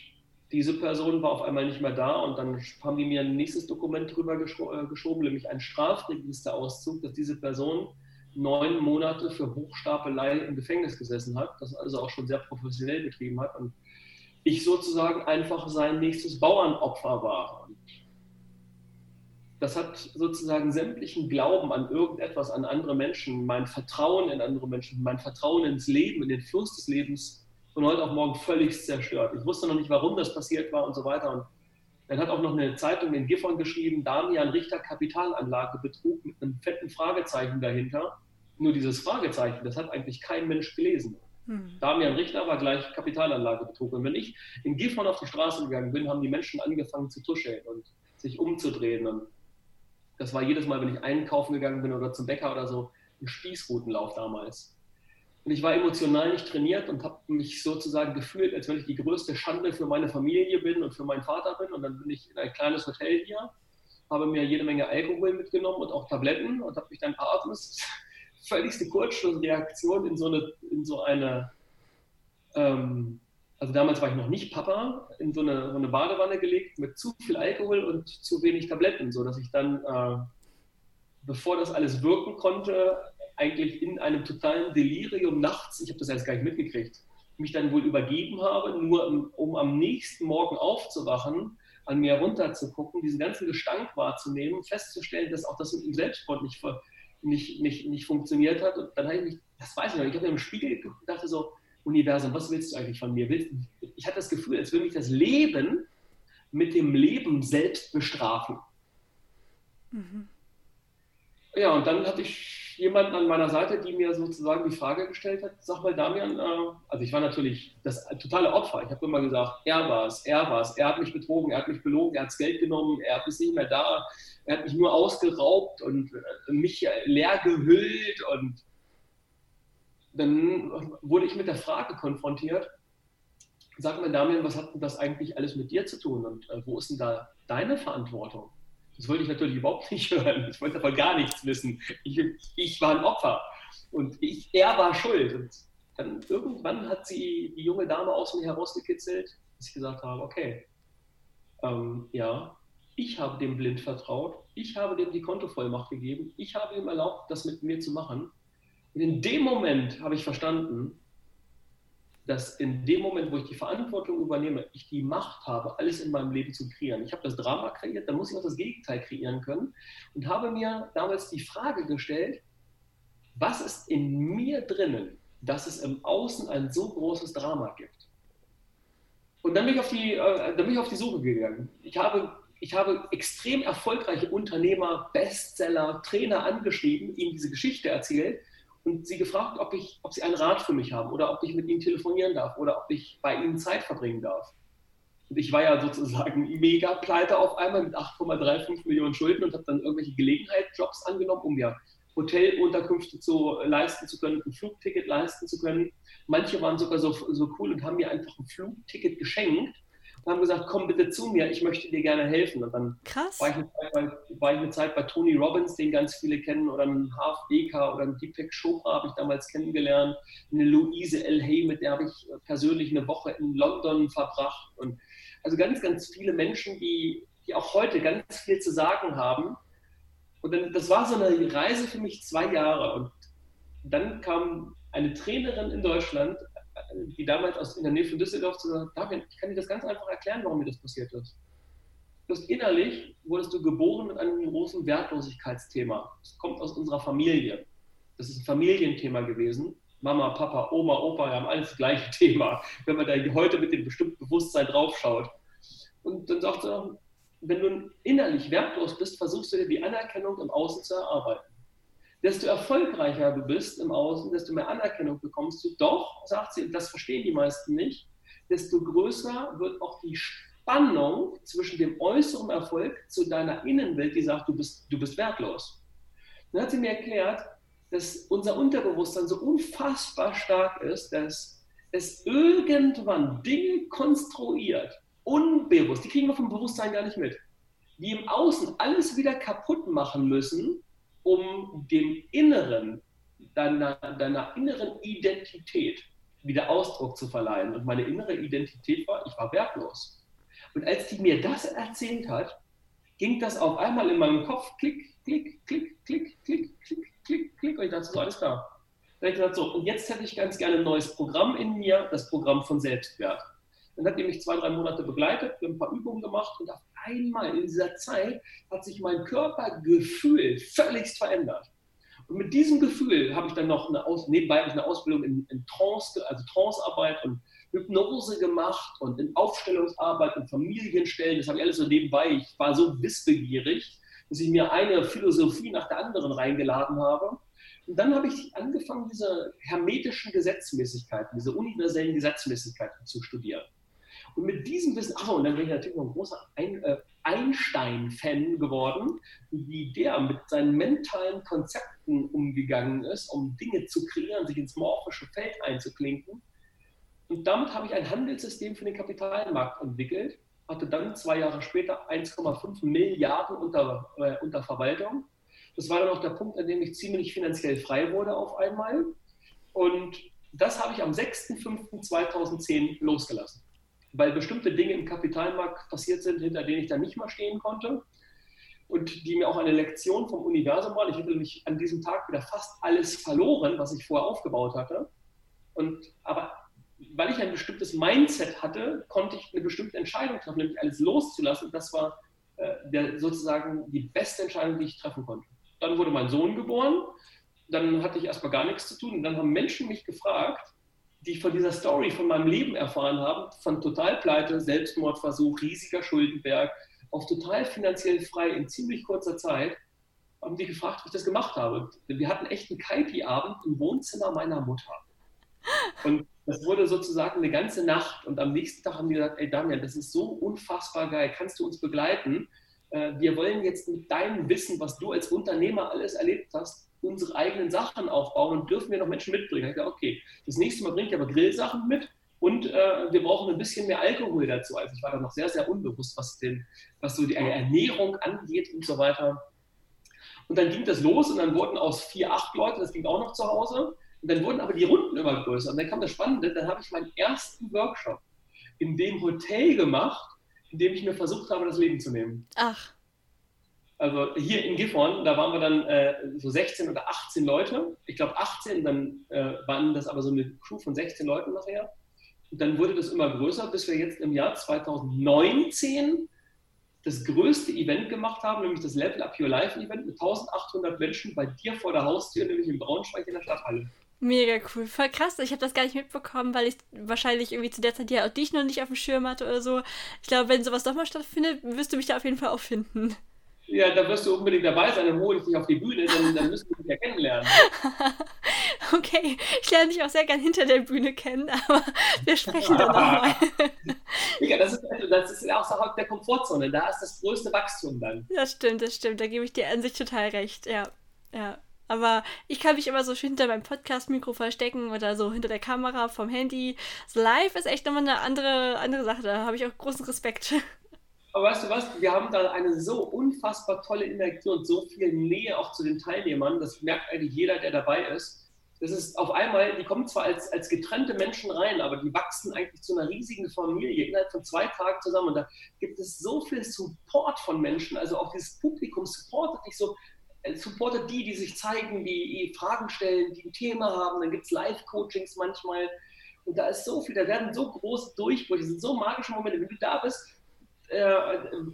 diese Person war auf einmal nicht mehr da und dann haben die mir ein nächstes Dokument drüber äh, geschoben, nämlich ein Strafregisterauszug, dass diese Person neun Monate für Hochstapelei im Gefängnis gesessen hat, das also auch schon sehr professionell betrieben hat und ich sozusagen einfach sein nächstes Bauernopfer war. Und das hat sozusagen sämtlichen Glauben an irgendetwas, an andere Menschen, mein Vertrauen in andere Menschen, mein Vertrauen ins Leben, in den Fluss des Lebens von heute auf morgen völlig zerstört. Ich wusste noch nicht, warum das passiert war und so weiter. Und dann hat auch noch eine Zeitung in Gifhorn geschrieben, Damian Richter Kapitalanlagebetrug mit einem fetten Fragezeichen dahinter. Nur dieses Fragezeichen, das hat eigentlich kein Mensch gelesen. Hm. Damian Richter war gleich Kapitalanlagebetrug. Und wenn ich in Gifhorn auf die Straße gegangen bin, haben die Menschen angefangen zu tuscheln und sich umzudrehen. Und das war jedes Mal, wenn ich einkaufen gegangen bin oder zum Bäcker oder so, ein Spießrutenlauf damals. Und ich war emotional nicht trainiert und habe mich sozusagen gefühlt, als wenn ich die größte Schande für meine Familie bin und für meinen Vater bin. Und dann bin ich in ein kleines Hotel hier, habe mir jede Menge Alkohol mitgenommen und auch Tabletten und habe mich dann abends völligste Kurzschlussreaktion in so eine, in so eine ähm, also damals war ich noch nicht Papa, in so eine, so eine, Badewanne gelegt mit zu viel Alkohol und zu wenig Tabletten, sodass ich dann, äh, bevor das alles wirken konnte, eigentlich in einem totalen Delirium nachts, ich habe das erst gar nicht mitgekriegt, mich dann wohl übergeben habe, nur um, am nächsten Morgen aufzuwachen, an mir runterzugucken, diesen ganzen Gestank wahrzunehmen, festzustellen, dass auch das mit dem Selbstsport nicht, nicht, nicht, nicht funktioniert hat. Und dann habe ich mich, das weiß ich noch, ich habe mir im Spiegel geguckt und dachte so, Universum, was willst du eigentlich von mir? Ich hatte das Gefühl, als würde mich das Leben mit dem Leben selbst bestrafen. Mhm. Ja, und dann hatte ich jemanden an meiner Seite, die mir sozusagen die Frage gestellt hat, sag mal Damian, äh, also ich war natürlich das totale Opfer. Ich habe immer gesagt, er war es, er war es, er hat mich betrogen, er hat mich belogen, er hat das Geld genommen, er ist nicht mehr da, er hat mich nur ausgeraubt und äh, mich leer gehüllt und dann wurde ich mit der Frage konfrontiert, sag mal Damian, was hat denn das eigentlich alles mit dir zu tun und äh, wo ist denn da deine Verantwortung? Das wollte ich natürlich überhaupt nicht hören. Ich wollte davon gar nichts wissen. Ich, ich war ein Opfer und ich, er war schuld. Und dann irgendwann hat sie die junge Dame aus mir herausgekitzelt, dass ich gesagt habe, okay, ähm, ja, ich habe dem blind vertraut, ich habe dem die Kontovollmacht gegeben, ich habe ihm erlaubt, das mit mir zu machen und in dem Moment habe ich verstanden, dass in dem Moment, wo ich die Verantwortung übernehme, ich die Macht habe, alles in meinem Leben zu kreieren. Ich habe das Drama kreiert, dann muss ich auch das Gegenteil kreieren können und habe mir damals die Frage gestellt, was ist in mir drinnen, dass es im Außen ein so großes Drama gibt? Und dann bin ich auf die, äh, dann bin ich auf die Suche gegangen. Ich habe, ich habe extrem erfolgreiche Unternehmer, Bestseller, Trainer angeschrieben, ihnen diese Geschichte erzählt und sie gefragt, ob, ich, ob sie einen Rat für mich haben oder ob ich mit ihnen telefonieren darf oder ob ich bei ihnen Zeit verbringen darf. Und ich war ja sozusagen mega pleite auf einmal mit 8,35 Millionen Schulden und habe dann irgendwelche Gelegenheitsjobs angenommen, um mir Hotelunterkünfte zu leisten zu können, ein Flugticket leisten zu können. Manche waren sogar so, so cool und haben mir einfach ein Flugticket geschenkt und haben gesagt, komm bitte zu mir, ich möchte dir gerne helfen. Und dann Krass. War, ich eine Zeit bei, war ich eine Zeit bei Tony Robbins, den ganz viele kennen, oder einen Harv Eker oder einen Deepak Chopra habe ich damals kennengelernt. Eine Louise L. Hay, mit der habe ich persönlich eine Woche in London verbracht. Und also ganz, ganz viele Menschen, die, die auch heute ganz viel zu sagen haben. Und dann, das war so eine Reise für mich zwei Jahre. Und dann kam eine Trainerin in Deutschland, die damals aus, in der Nähe von Düsseldorf zu sagen, David, ich kann dir das ganz einfach erklären, warum mir das passiert ist. Du hast innerlich, wurdest du geboren mit einem großen Wertlosigkeitsthema. Das kommt aus unserer Familie. Das ist ein Familienthema gewesen. Mama, Papa, Oma, Opa haben alles das gleiche Thema, wenn man da heute mit dem bestimmten Bewusstsein draufschaut. Und dann sagt er, wenn du innerlich wertlos bist, versuchst du dir die Anerkennung im Außen zu erarbeiten. Desto erfolgreicher du bist im Außen, desto mehr Anerkennung bekommst du. Doch, sagt sie, und das verstehen die meisten nicht, desto größer wird auch die Spannung zwischen dem äußeren Erfolg zu deiner Innenwelt, die sagt, du bist, du bist wertlos. Dann hat sie mir erklärt, dass unser Unterbewusstsein so unfassbar stark ist, dass es irgendwann Dinge konstruiert, unbewusst, die kriegen wir vom Bewusstsein gar nicht mit, die im Außen alles wieder kaputt machen müssen, um dem Inneren, deiner, deiner inneren Identität wieder Ausdruck zu verleihen. Und meine innere Identität war, ich war wertlos. Und als die mir das erzählt hat, ging das auf einmal in meinem Kopf klick, klick, klick, klick, klick, klick, klick, klick. Und ich dachte so, alles klar. Dann ich gesagt, so, und jetzt hätte ich ganz gerne ein neues Programm in mir, das Programm von Selbstwert. Dann hat die mich zwei, drei Monate begleitet, wir haben ein paar Übungen gemacht und auf einmal in dieser Zeit hat sich mein Körpergefühl völlig verändert. Und mit diesem Gefühl habe ich dann noch eine Aus nebenbei eine Ausbildung in, in Trance, also Trancearbeit und Hypnose gemacht und in Aufstellungsarbeit und Familienstellen. Das habe ich alles so nebenbei. Ich war so wissbegierig, dass ich mir eine Philosophie nach der anderen reingeladen habe. Und dann habe ich angefangen, diese hermetischen Gesetzmäßigkeiten, diese universellen Gesetzmäßigkeiten zu studieren. Und mit diesem Wissen, ach, und dann bin ich natürlich noch ein großer ein, äh, Einstein-Fan geworden, wie der mit seinen mentalen Konzepten umgegangen ist, um Dinge zu kreieren, sich ins morphische Feld einzuklinken. Und damit habe ich ein Handelssystem für den Kapitalmarkt entwickelt, hatte dann zwei Jahre später 1,5 Milliarden unter, äh, unter Verwaltung. Das war dann auch der Punkt, an dem ich ziemlich finanziell frei wurde auf einmal. Und das habe ich am 6.5.2010 losgelassen weil bestimmte Dinge im Kapitalmarkt passiert sind, hinter denen ich dann nicht mehr stehen konnte und die mir auch eine Lektion vom Universum waren. Ich hätte nämlich an diesem Tag wieder fast alles verloren, was ich vorher aufgebaut hatte. Und, aber weil ich ein bestimmtes Mindset hatte, konnte ich eine bestimmte Entscheidung treffen, nämlich alles loszulassen. Das war äh, der, sozusagen die beste Entscheidung, die ich treffen konnte. Dann wurde mein Sohn geboren. Dann hatte ich erstmal gar nichts zu tun. Und dann haben Menschen mich gefragt, die von dieser Story von meinem Leben erfahren haben, von Totalpleite, Selbstmordversuch, riesiger Schuldenberg, auf total finanziell frei in ziemlich kurzer Zeit, haben die gefragt, wie ich das gemacht habe. Wir hatten echt einen Kaipi-Abend im Wohnzimmer meiner Mutter. Und das wurde sozusagen eine ganze Nacht. Und am nächsten Tag haben die gesagt, ey Damian, das ist so unfassbar geil, kannst du uns begleiten? Äh, wir wollen jetzt mit deinem Wissen, was du als Unternehmer alles erlebt hast, unsere eigenen Sachen aufbauen und dürfen wir noch Menschen mitbringen. Ich dachte, okay, das nächste Mal bringe ich aber Grillsachen mit und äh, wir brauchen ein bisschen mehr Alkohol dazu. Also ich war da noch sehr, sehr unbewusst, was, den, was so die Ernährung angeht und so weiter. Und dann ging das los und dann wurden aus vier, acht Leute, das ging auch noch zu Hause, und dann wurden aber die Runden immer größer. Und dann kam das Spannende, dann habe ich meinen ersten Workshop in dem Hotel gemacht, in dem ich mir versucht habe, das Leben zu nehmen. Ach. Also hier in Gifhorn, da waren wir dann äh, so 16 oder 18 Leute. Ich glaube 18, dann äh, waren das aber so eine Crew von 16 Leuten nachher. Und dann wurde das immer größer, bis wir jetzt im Jahr 2019 das größte Event gemacht haben, nämlich das Level Up Your Life Event mit 1800 Menschen bei dir vor der Haustür, nämlich in Braunschweig in der Stadthalle. Mega cool, voll krass. Ich habe das gar nicht mitbekommen, weil ich wahrscheinlich irgendwie zu der Zeit ja auch dich noch nicht auf dem Schirm hatte oder so. Ich glaube, wenn sowas doch mal stattfindet, wirst du mich da auf jeden Fall auch finden. Ja, da wirst du unbedingt dabei sein, dann hole ich dich auf die Bühne, dann, dann müssen wir dich ja kennenlernen. okay, ich lerne dich auch sehr gern hinter der Bühne kennen, aber wir sprechen dann nochmal. ja, das ist, also, das ist außerhalb der Komfortzone, da ist das größte Wachstum dann. Das stimmt, das stimmt, da gebe ich dir an sich total recht, ja. ja. Aber ich kann mich immer so hinter meinem Podcast-Mikro verstecken oder so hinter der Kamera vom Handy. Das Live ist echt nochmal eine andere, andere Sache. Da habe ich auch großen Respekt. Aber weißt du was, wir haben da eine so unfassbar tolle Interaktion, so viel Nähe auch zu den Teilnehmern. Das merkt eigentlich jeder, der dabei ist. Das ist auf einmal, die kommen zwar als, als getrennte Menschen rein, aber die wachsen eigentlich zu einer riesigen Familie innerhalb von zwei Tagen zusammen. Und da gibt es so viel Support von Menschen. Also auch dieses Publikum supportet dich so, äh, supportet die, die sich zeigen, die Fragen stellen, die ein Thema haben. Dann gibt es Live-Coachings manchmal. Und da ist so viel, da werden so große Durchbrüche, sind so magische Momente. Wenn du da bist, äh,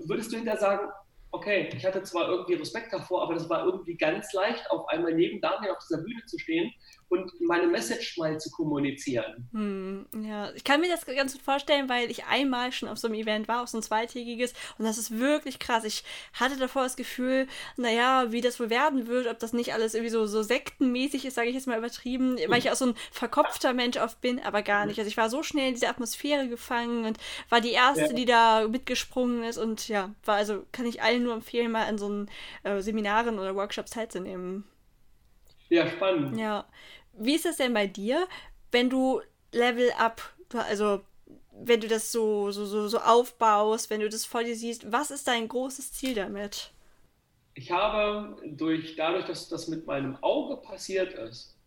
würdest du hinterher sagen, okay, ich hatte zwar irgendwie Respekt davor, aber das war irgendwie ganz leicht, auf einmal neben Daniel auf dieser Bühne zu stehen und meine Message mal zu kommunizieren. Hm, ja, ich kann mir das ganz gut vorstellen, weil ich einmal schon auf so einem Event war, auf so ein zweitägiges und das ist wirklich krass. Ich hatte davor das Gefühl, naja, wie das wohl werden wird, ob das nicht alles irgendwie so, so sektenmäßig ist, sage ich jetzt mal übertrieben, weil ich auch so ein verkopfter Mensch oft bin, aber gar nicht. Also ich war so schnell in diese Atmosphäre gefangen und war die Erste, ja. die da mitgesprungen ist und ja, war also, kann ich allen nur empfehlen, mal an so einen äh, Seminaren oder Workshops teilzunehmen. Ja, spannend. Ja. Wie ist das denn bei dir, wenn du Level Up, also wenn du das so, so, so, so aufbaust, wenn du das vor dir siehst, was ist dein großes Ziel damit? Ich habe durch, dadurch, dass das mit meinem Auge passiert ist,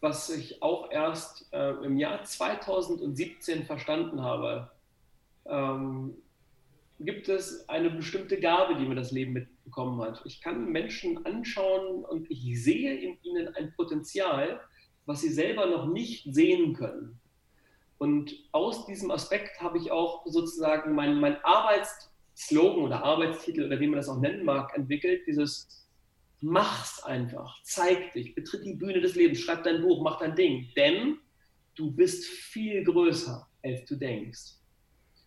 was ich auch erst äh, im Jahr 2017 verstanden habe, ähm, gibt es eine bestimmte Gabe, die mir das Leben mitbekommen hat. Ich kann Menschen anschauen und ich sehe in ihnen ein Potenzial, was sie selber noch nicht sehen können. Und aus diesem Aspekt habe ich auch sozusagen mein, mein Arbeitsslogan oder Arbeitstitel oder wie man das auch nennen mag, entwickelt, dieses Mach's einfach, zeig dich, betritt die Bühne des Lebens, schreib dein Buch, mach dein Ding, denn du bist viel größer, als du denkst.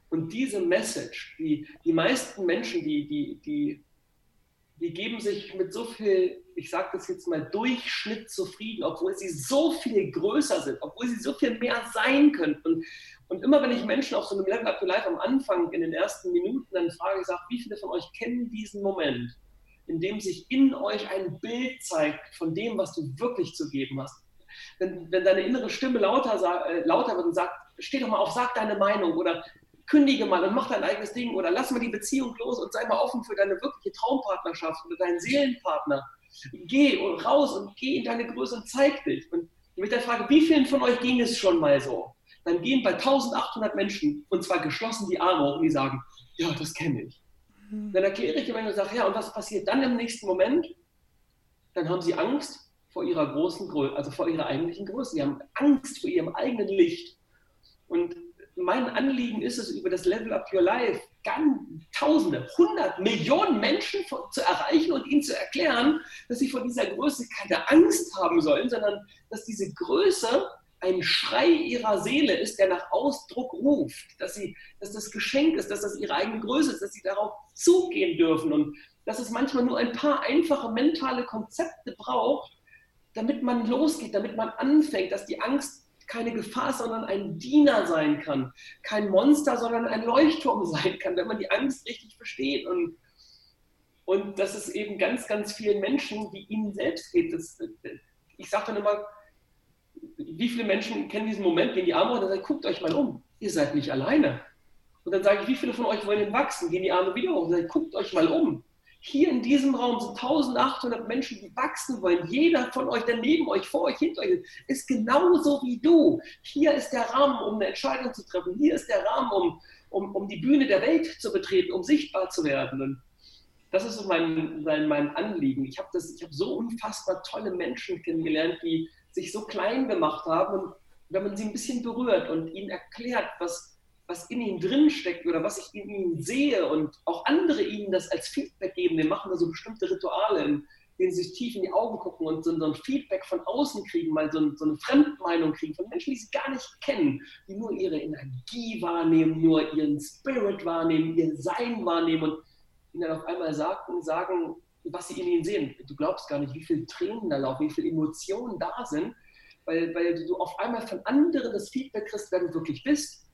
Und diese Message, die, die meisten Menschen, die, die, die, die geben sich mit so viel, ich sage das jetzt mal, Durchschnitt zufrieden, obwohl sie so viel größer sind, obwohl sie so viel mehr sein könnten. Und, immer wenn ich Menschen auf so einem Level Up to Life am Anfang in den ersten Minuten dann frage, ich sage, wie viele von euch kennen diesen Moment, in dem sich in euch ein Bild zeigt von dem, was du wirklich zu geben hast. Wenn, wenn deine innere Stimme lauter, äh, lauter wird und sagt, steh doch mal auf, sag deine Meinung oder kündige mal und mach dein eigenes Ding oder lass mal die Beziehung los und sei mal offen für deine wirkliche Traumpartnerschaft oder deinen Seelenpartner. Geh raus und geh in deine Größe und zeig dich. Und mit der Frage, wie vielen von euch ging es schon mal so? Dann gehen bei 1800 Menschen, und zwar geschlossen die Arme hoch und die sagen, ja, das kenne ich. Mhm. Dann erkläre ich immer und sage, ja, und was passiert dann im nächsten Moment? Dann haben sie Angst vor ihrer großen Größe, also vor ihrer eigentlichen Größe. Sie haben Angst vor ihrem eigenen Licht. Und mein Anliegen ist es, über das Level Up Your Life ganz Tausende, hundert Millionen Menschen zu erreichen und ihnen zu erklären, dass sie vor dieser Größe keine Angst haben sollen, sondern dass diese Größe ein Schrei ihrer Seele ist, der nach Ausdruck ruft, dass, sie, dass das Geschenk ist, dass das ihre eigene Größe ist, dass sie darauf zugehen dürfen und dass es manchmal nur ein paar einfache mentale Konzepte braucht, damit man losgeht, damit man anfängt, dass die Angst keine Gefahr, sondern ein Diener sein kann. Kein Monster, sondern ein Leuchtturm sein kann, wenn man die Angst richtig versteht. Und, und dass es eben ganz, ganz vielen Menschen, wie ihnen selbst geht. Das, ich sage dann immer, wie viele Menschen kennen diesen Moment, gehen die Arme hoch und sagen, guckt euch mal um, ihr seid nicht alleine. Und dann sage ich, wie viele von euch wollen denn wachsen? Gehen die Arme wieder hoch und sagen, guckt euch mal um. Hier in diesem Raum sind 1800 Menschen, die wachsen wollen. Jeder von euch, der neben euch, vor euch, hinter euch ist, ist genauso wie du. Hier ist der Rahmen, um eine Entscheidung zu treffen. Hier ist der Rahmen, um, um, um die Bühne der Welt zu betreten, um sichtbar zu werden. Und das ist so mein, mein, mein Anliegen. Ich habe hab so unfassbar tolle Menschen kennengelernt, die sich so klein gemacht haben. Und wenn man sie ein bisschen berührt und ihnen erklärt, was, was in ihnen drin steckt oder was ich in ihnen sehe und auch andere ihnen das als Feedback geben. Wir machen da so bestimmte Rituale, in denen sie sich tief in die Augen gucken und so, ein Feedback von außen kriegen, mal so, so, eine Fremdmeinung kriegen von Menschen, die sie gar nicht kennen, die nur ihre Energie wahrnehmen, nur ihren Spirit wahrnehmen, ihr Sein wahrnehmen und ihnen dann auf einmal sagen, sagen was sie in ihnen sehen. Du glaubst gar nicht, wie viele Tränen da laufen, wie viele Emotionen da sind, weil, weil du auf einmal von anderen das Feedback kriegst, wer du wirklich bist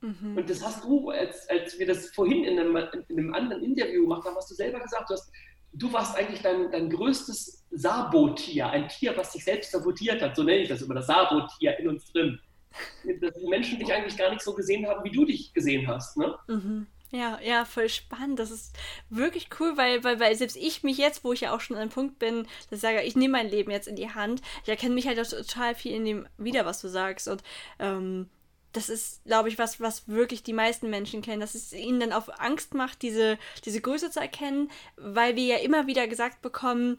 Mhm. Und das hast du, als, als wir das vorhin in einem, in einem anderen Interview gemacht haben, hast du selber gesagt, du hast, du warst eigentlich dein, dein größtes Sabotier, ein Tier, was sich selbst sabotiert hat, so nenne ich das immer, das Sabotier in uns drin. Dass die Menschen dich eigentlich gar nicht so gesehen haben, wie du dich gesehen hast. Ne? Mhm. Ja, ja, voll spannend. Das ist wirklich cool, weil, weil, weil selbst ich mich jetzt, wo ich ja auch schon an einem Punkt bin, dass ich sage, ich nehme mein Leben jetzt in die Hand, ich erkenne mich halt auch total viel in dem wieder, was du sagst. Und ähm, das ist, glaube ich, was, was wirklich die meisten Menschen kennen, dass es ihnen dann auch Angst macht, diese, diese Größe zu erkennen, weil wir ja immer wieder gesagt bekommen,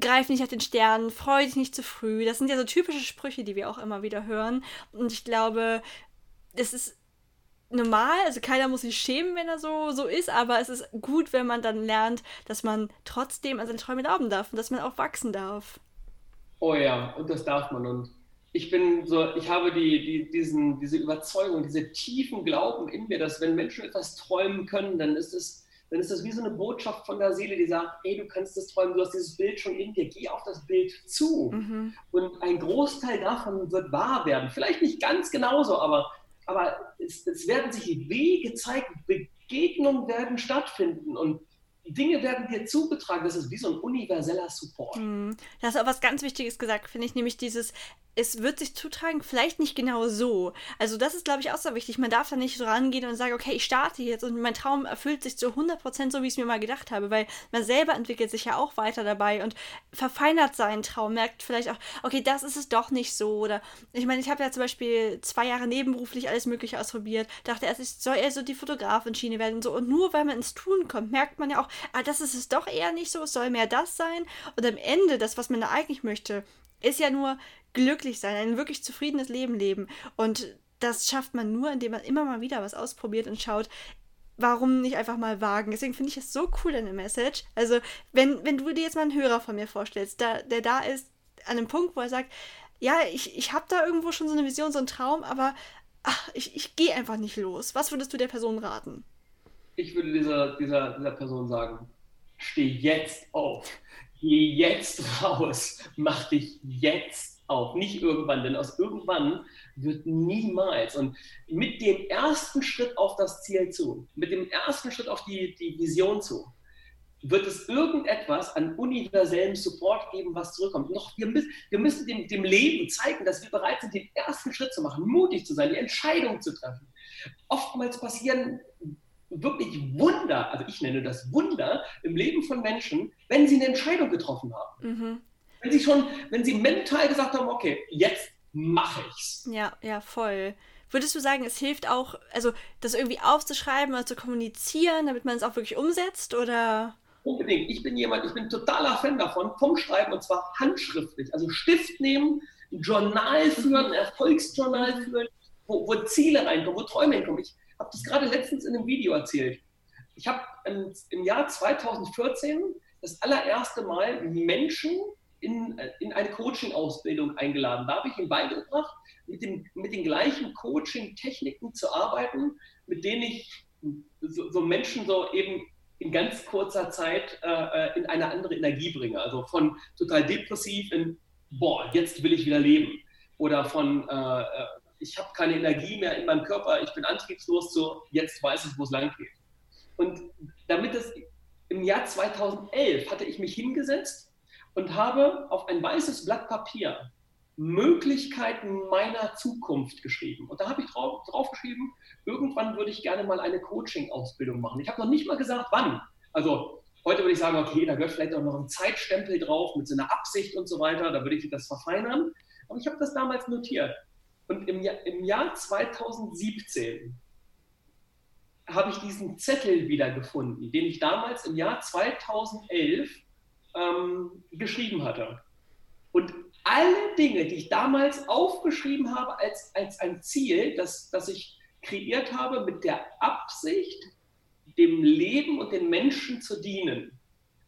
greif nicht auf den Stern, freu dich nicht zu früh. Das sind ja so typische Sprüche, die wir auch immer wieder hören. Und ich glaube, es ist normal, also keiner muss sich schämen, wenn er so, so ist, aber es ist gut, wenn man dann lernt, dass man trotzdem an seine Träume glauben darf und dass man auch wachsen darf. Oh ja, und das darf man. Und ich bin so, ich habe die, die, diesen, diese Überzeugung, diese tiefen Glauben in mir, dass wenn Menschen etwas träumen können, dann ist es dann ist das wie so eine Botschaft von der Seele, die sagt, ey, du kannst das träumen, du hast dieses Bild schon in dir, geh auf das Bild zu. Mhm. Und ein Großteil davon wird wahr werden. Vielleicht nicht ganz genauso, aber aber es, es werden sich Wege zeigen, Begegnungen werden stattfinden und Dinge werden dir zugetragen. Das ist wie so ein universeller Support. Hm. Da hast du auch was ganz Wichtiges gesagt, finde ich, nämlich dieses, es wird sich zutragen, vielleicht nicht genau so. Also das ist, glaube ich, auch so wichtig. Man darf da nicht so rangehen und sagen, okay, ich starte jetzt und mein Traum erfüllt sich zu 100% so, wie ich es mir mal gedacht habe, weil man selber entwickelt sich ja auch weiter dabei und verfeinert seinen Traum, merkt vielleicht auch, okay, das ist es doch nicht so. Oder ich meine, ich habe ja zum Beispiel zwei Jahre nebenberuflich alles Mögliche ausprobiert, dachte erst, ich soll eher so die Fotografenschiene werden und so. Und nur weil man ins Tun kommt, merkt man ja auch, ah, das ist es doch eher nicht so, es soll mehr das sein. Und am Ende, das, was man da eigentlich möchte, ist ja nur glücklich sein, ein wirklich zufriedenes Leben leben. Und das schafft man nur, indem man immer mal wieder was ausprobiert und schaut, warum nicht einfach mal wagen? Deswegen finde ich es so cool, deine Message. Also, wenn, wenn du dir jetzt mal einen Hörer von mir vorstellst, da, der da ist, an einem Punkt, wo er sagt, ja, ich, ich habe da irgendwo schon so eine Vision, so einen Traum, aber ach, ich, ich gehe einfach nicht los. Was würdest du der Person raten? Ich würde dieser, dieser, dieser Person sagen, steh jetzt auf. Geh jetzt raus. Mach dich jetzt auf, nicht irgendwann, denn aus irgendwann wird niemals. Und mit dem ersten Schritt auf das Ziel zu, mit dem ersten Schritt auf die, die Vision zu, wird es irgendetwas an universellem Support geben, was zurückkommt. Noch, wir, müssen, wir müssen dem, dem Leben zeigen, dass wir bereit sind, den ersten Schritt zu machen, mutig zu sein, die Entscheidung zu treffen. Oftmals passieren wirklich Wunder, also ich nenne das Wunder im Leben von Menschen, wenn sie eine Entscheidung getroffen haben. Mhm. Wenn sie schon, wenn sie mental gesagt haben, okay, jetzt mache ich's. Ja, ja, voll. Würdest du sagen, es hilft auch, also das irgendwie aufzuschreiben oder zu kommunizieren, damit man es auch wirklich umsetzt, oder? Unbedingt. Ich bin jemand, ich bin totaler Fan davon, vom Schreiben und zwar handschriftlich. Also Stift nehmen, ein Journal führen, ein Erfolgsjournal führen, wo, wo Ziele reinkommen, wo Träume hinkommen. Ich habe das gerade letztens in einem Video erzählt. Ich habe im, im Jahr 2014 das allererste Mal Menschen in, in eine Coaching-Ausbildung eingeladen. Da habe ich ihm beigebracht, mit, dem, mit den gleichen Coaching-Techniken zu arbeiten, mit denen ich so, so, Menschen so eben in ganz kurzer Zeit äh, äh, in eine andere Energie bringe. Also von total depressiv in, boah, jetzt will ich wieder leben. Oder von, äh, äh ich habe keine Energie mehr in meinem Körper, ich bin antriebslos, zu, jetzt weiß ich, wo es lang geht. Und damit es im Jahr 2011 hatte ich mich hingesetzt und habe auf ein weißes Blatt Papier Möglichkeiten meiner Zukunft geschrieben. Und da habe ich drauf, drauf geschrieben, irgendwann würde ich gerne mal eine Coaching-Ausbildung machen. Ich habe noch nicht mal gesagt, wann. Also heute würde ich sagen, okay, da gehört vielleicht auch noch ein Zeitstempel drauf mit so einer Absicht und so weiter, da würde ich das verfeinern. Aber ich habe das damals notiert. Und im Jahr, im Jahr 2017 habe ich diesen Zettel wiedergefunden, den ich damals im Jahr 2011 ähm, geschrieben hatte. Und alle Dinge, die ich damals aufgeschrieben habe als, als ein Ziel, das, das ich kreiert habe mit der Absicht, dem Leben und den Menschen zu dienen.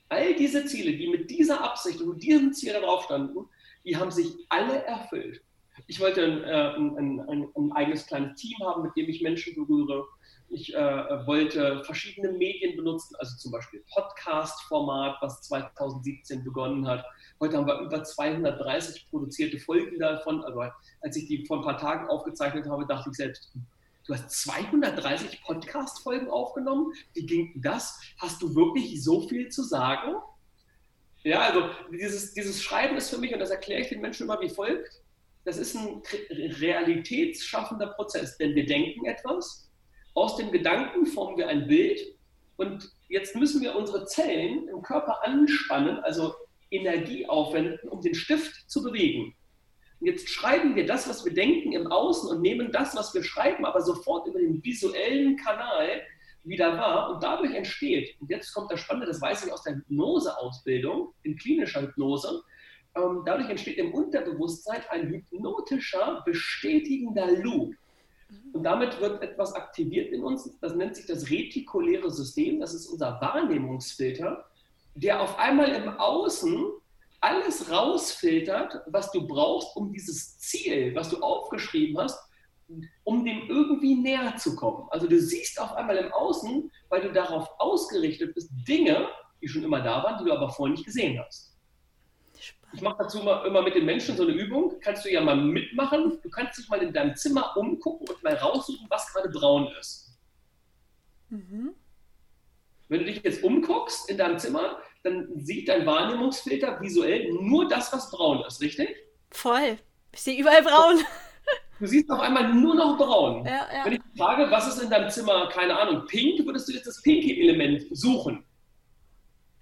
All diese Ziele, die mit dieser Absicht und mit diesem Ziel darauf standen, die haben sich alle erfüllt. Ich wollte ein, äh, ein, ein, ein eigenes kleines Team haben, mit dem ich Menschen berühre. Ich äh, wollte verschiedene Medien benutzen, also zum Beispiel Podcast-Format, was 2017 begonnen hat. Heute haben wir über 230 produzierte Folgen davon. Also als ich die vor ein paar Tagen aufgezeichnet habe, dachte ich selbst, du hast 230 Podcast-Folgen aufgenommen. Wie ging das? Hast du wirklich so viel zu sagen? Ja, also dieses, dieses Schreiben ist für mich, und das erkläre ich den Menschen immer wie folgt, das ist ein realitätsschaffender Prozess, denn wir denken etwas, aus dem Gedanken formen wir ein Bild und jetzt müssen wir unsere Zellen im Körper anspannen, also Energie aufwenden, um den Stift zu bewegen. Und jetzt schreiben wir das, was wir denken, im Außen und nehmen das, was wir schreiben, aber sofort über den visuellen Kanal wieder wahr und dadurch entsteht, und jetzt kommt das Spannende, das weiß ich aus der Hypnoseausbildung, in klinischer Hypnose, ähm, dadurch entsteht im Unterbewusstsein ein hypnotischer, bestätigender Loop. Und damit wird etwas aktiviert in uns, das nennt sich das retikuläre System, das ist unser Wahrnehmungsfilter, der auf einmal im Außen alles rausfiltert, was du brauchst, um dieses Ziel, was du aufgeschrieben hast, um dem irgendwie näher zu kommen. Also du siehst auf einmal im Außen, weil du darauf ausgerichtet bist, Dinge, die schon immer da waren, die du aber vorher nicht gesehen hast. Ich mache dazu immer, immer mit den Menschen so eine Übung, kannst du ja mal mitmachen. Du kannst dich mal in deinem Zimmer umgucken und mal raussuchen, was gerade braun ist. Mhm. Wenn du dich jetzt umguckst in deinem Zimmer, dann sieht dein Wahrnehmungsfilter visuell nur das, was braun ist, richtig? Voll. Ich sehe überall braun. Du siehst auf einmal nur noch braun. Ja, ja. Wenn ich frage, was ist in deinem Zimmer, keine Ahnung, pink, würdest du jetzt das pinke Element suchen.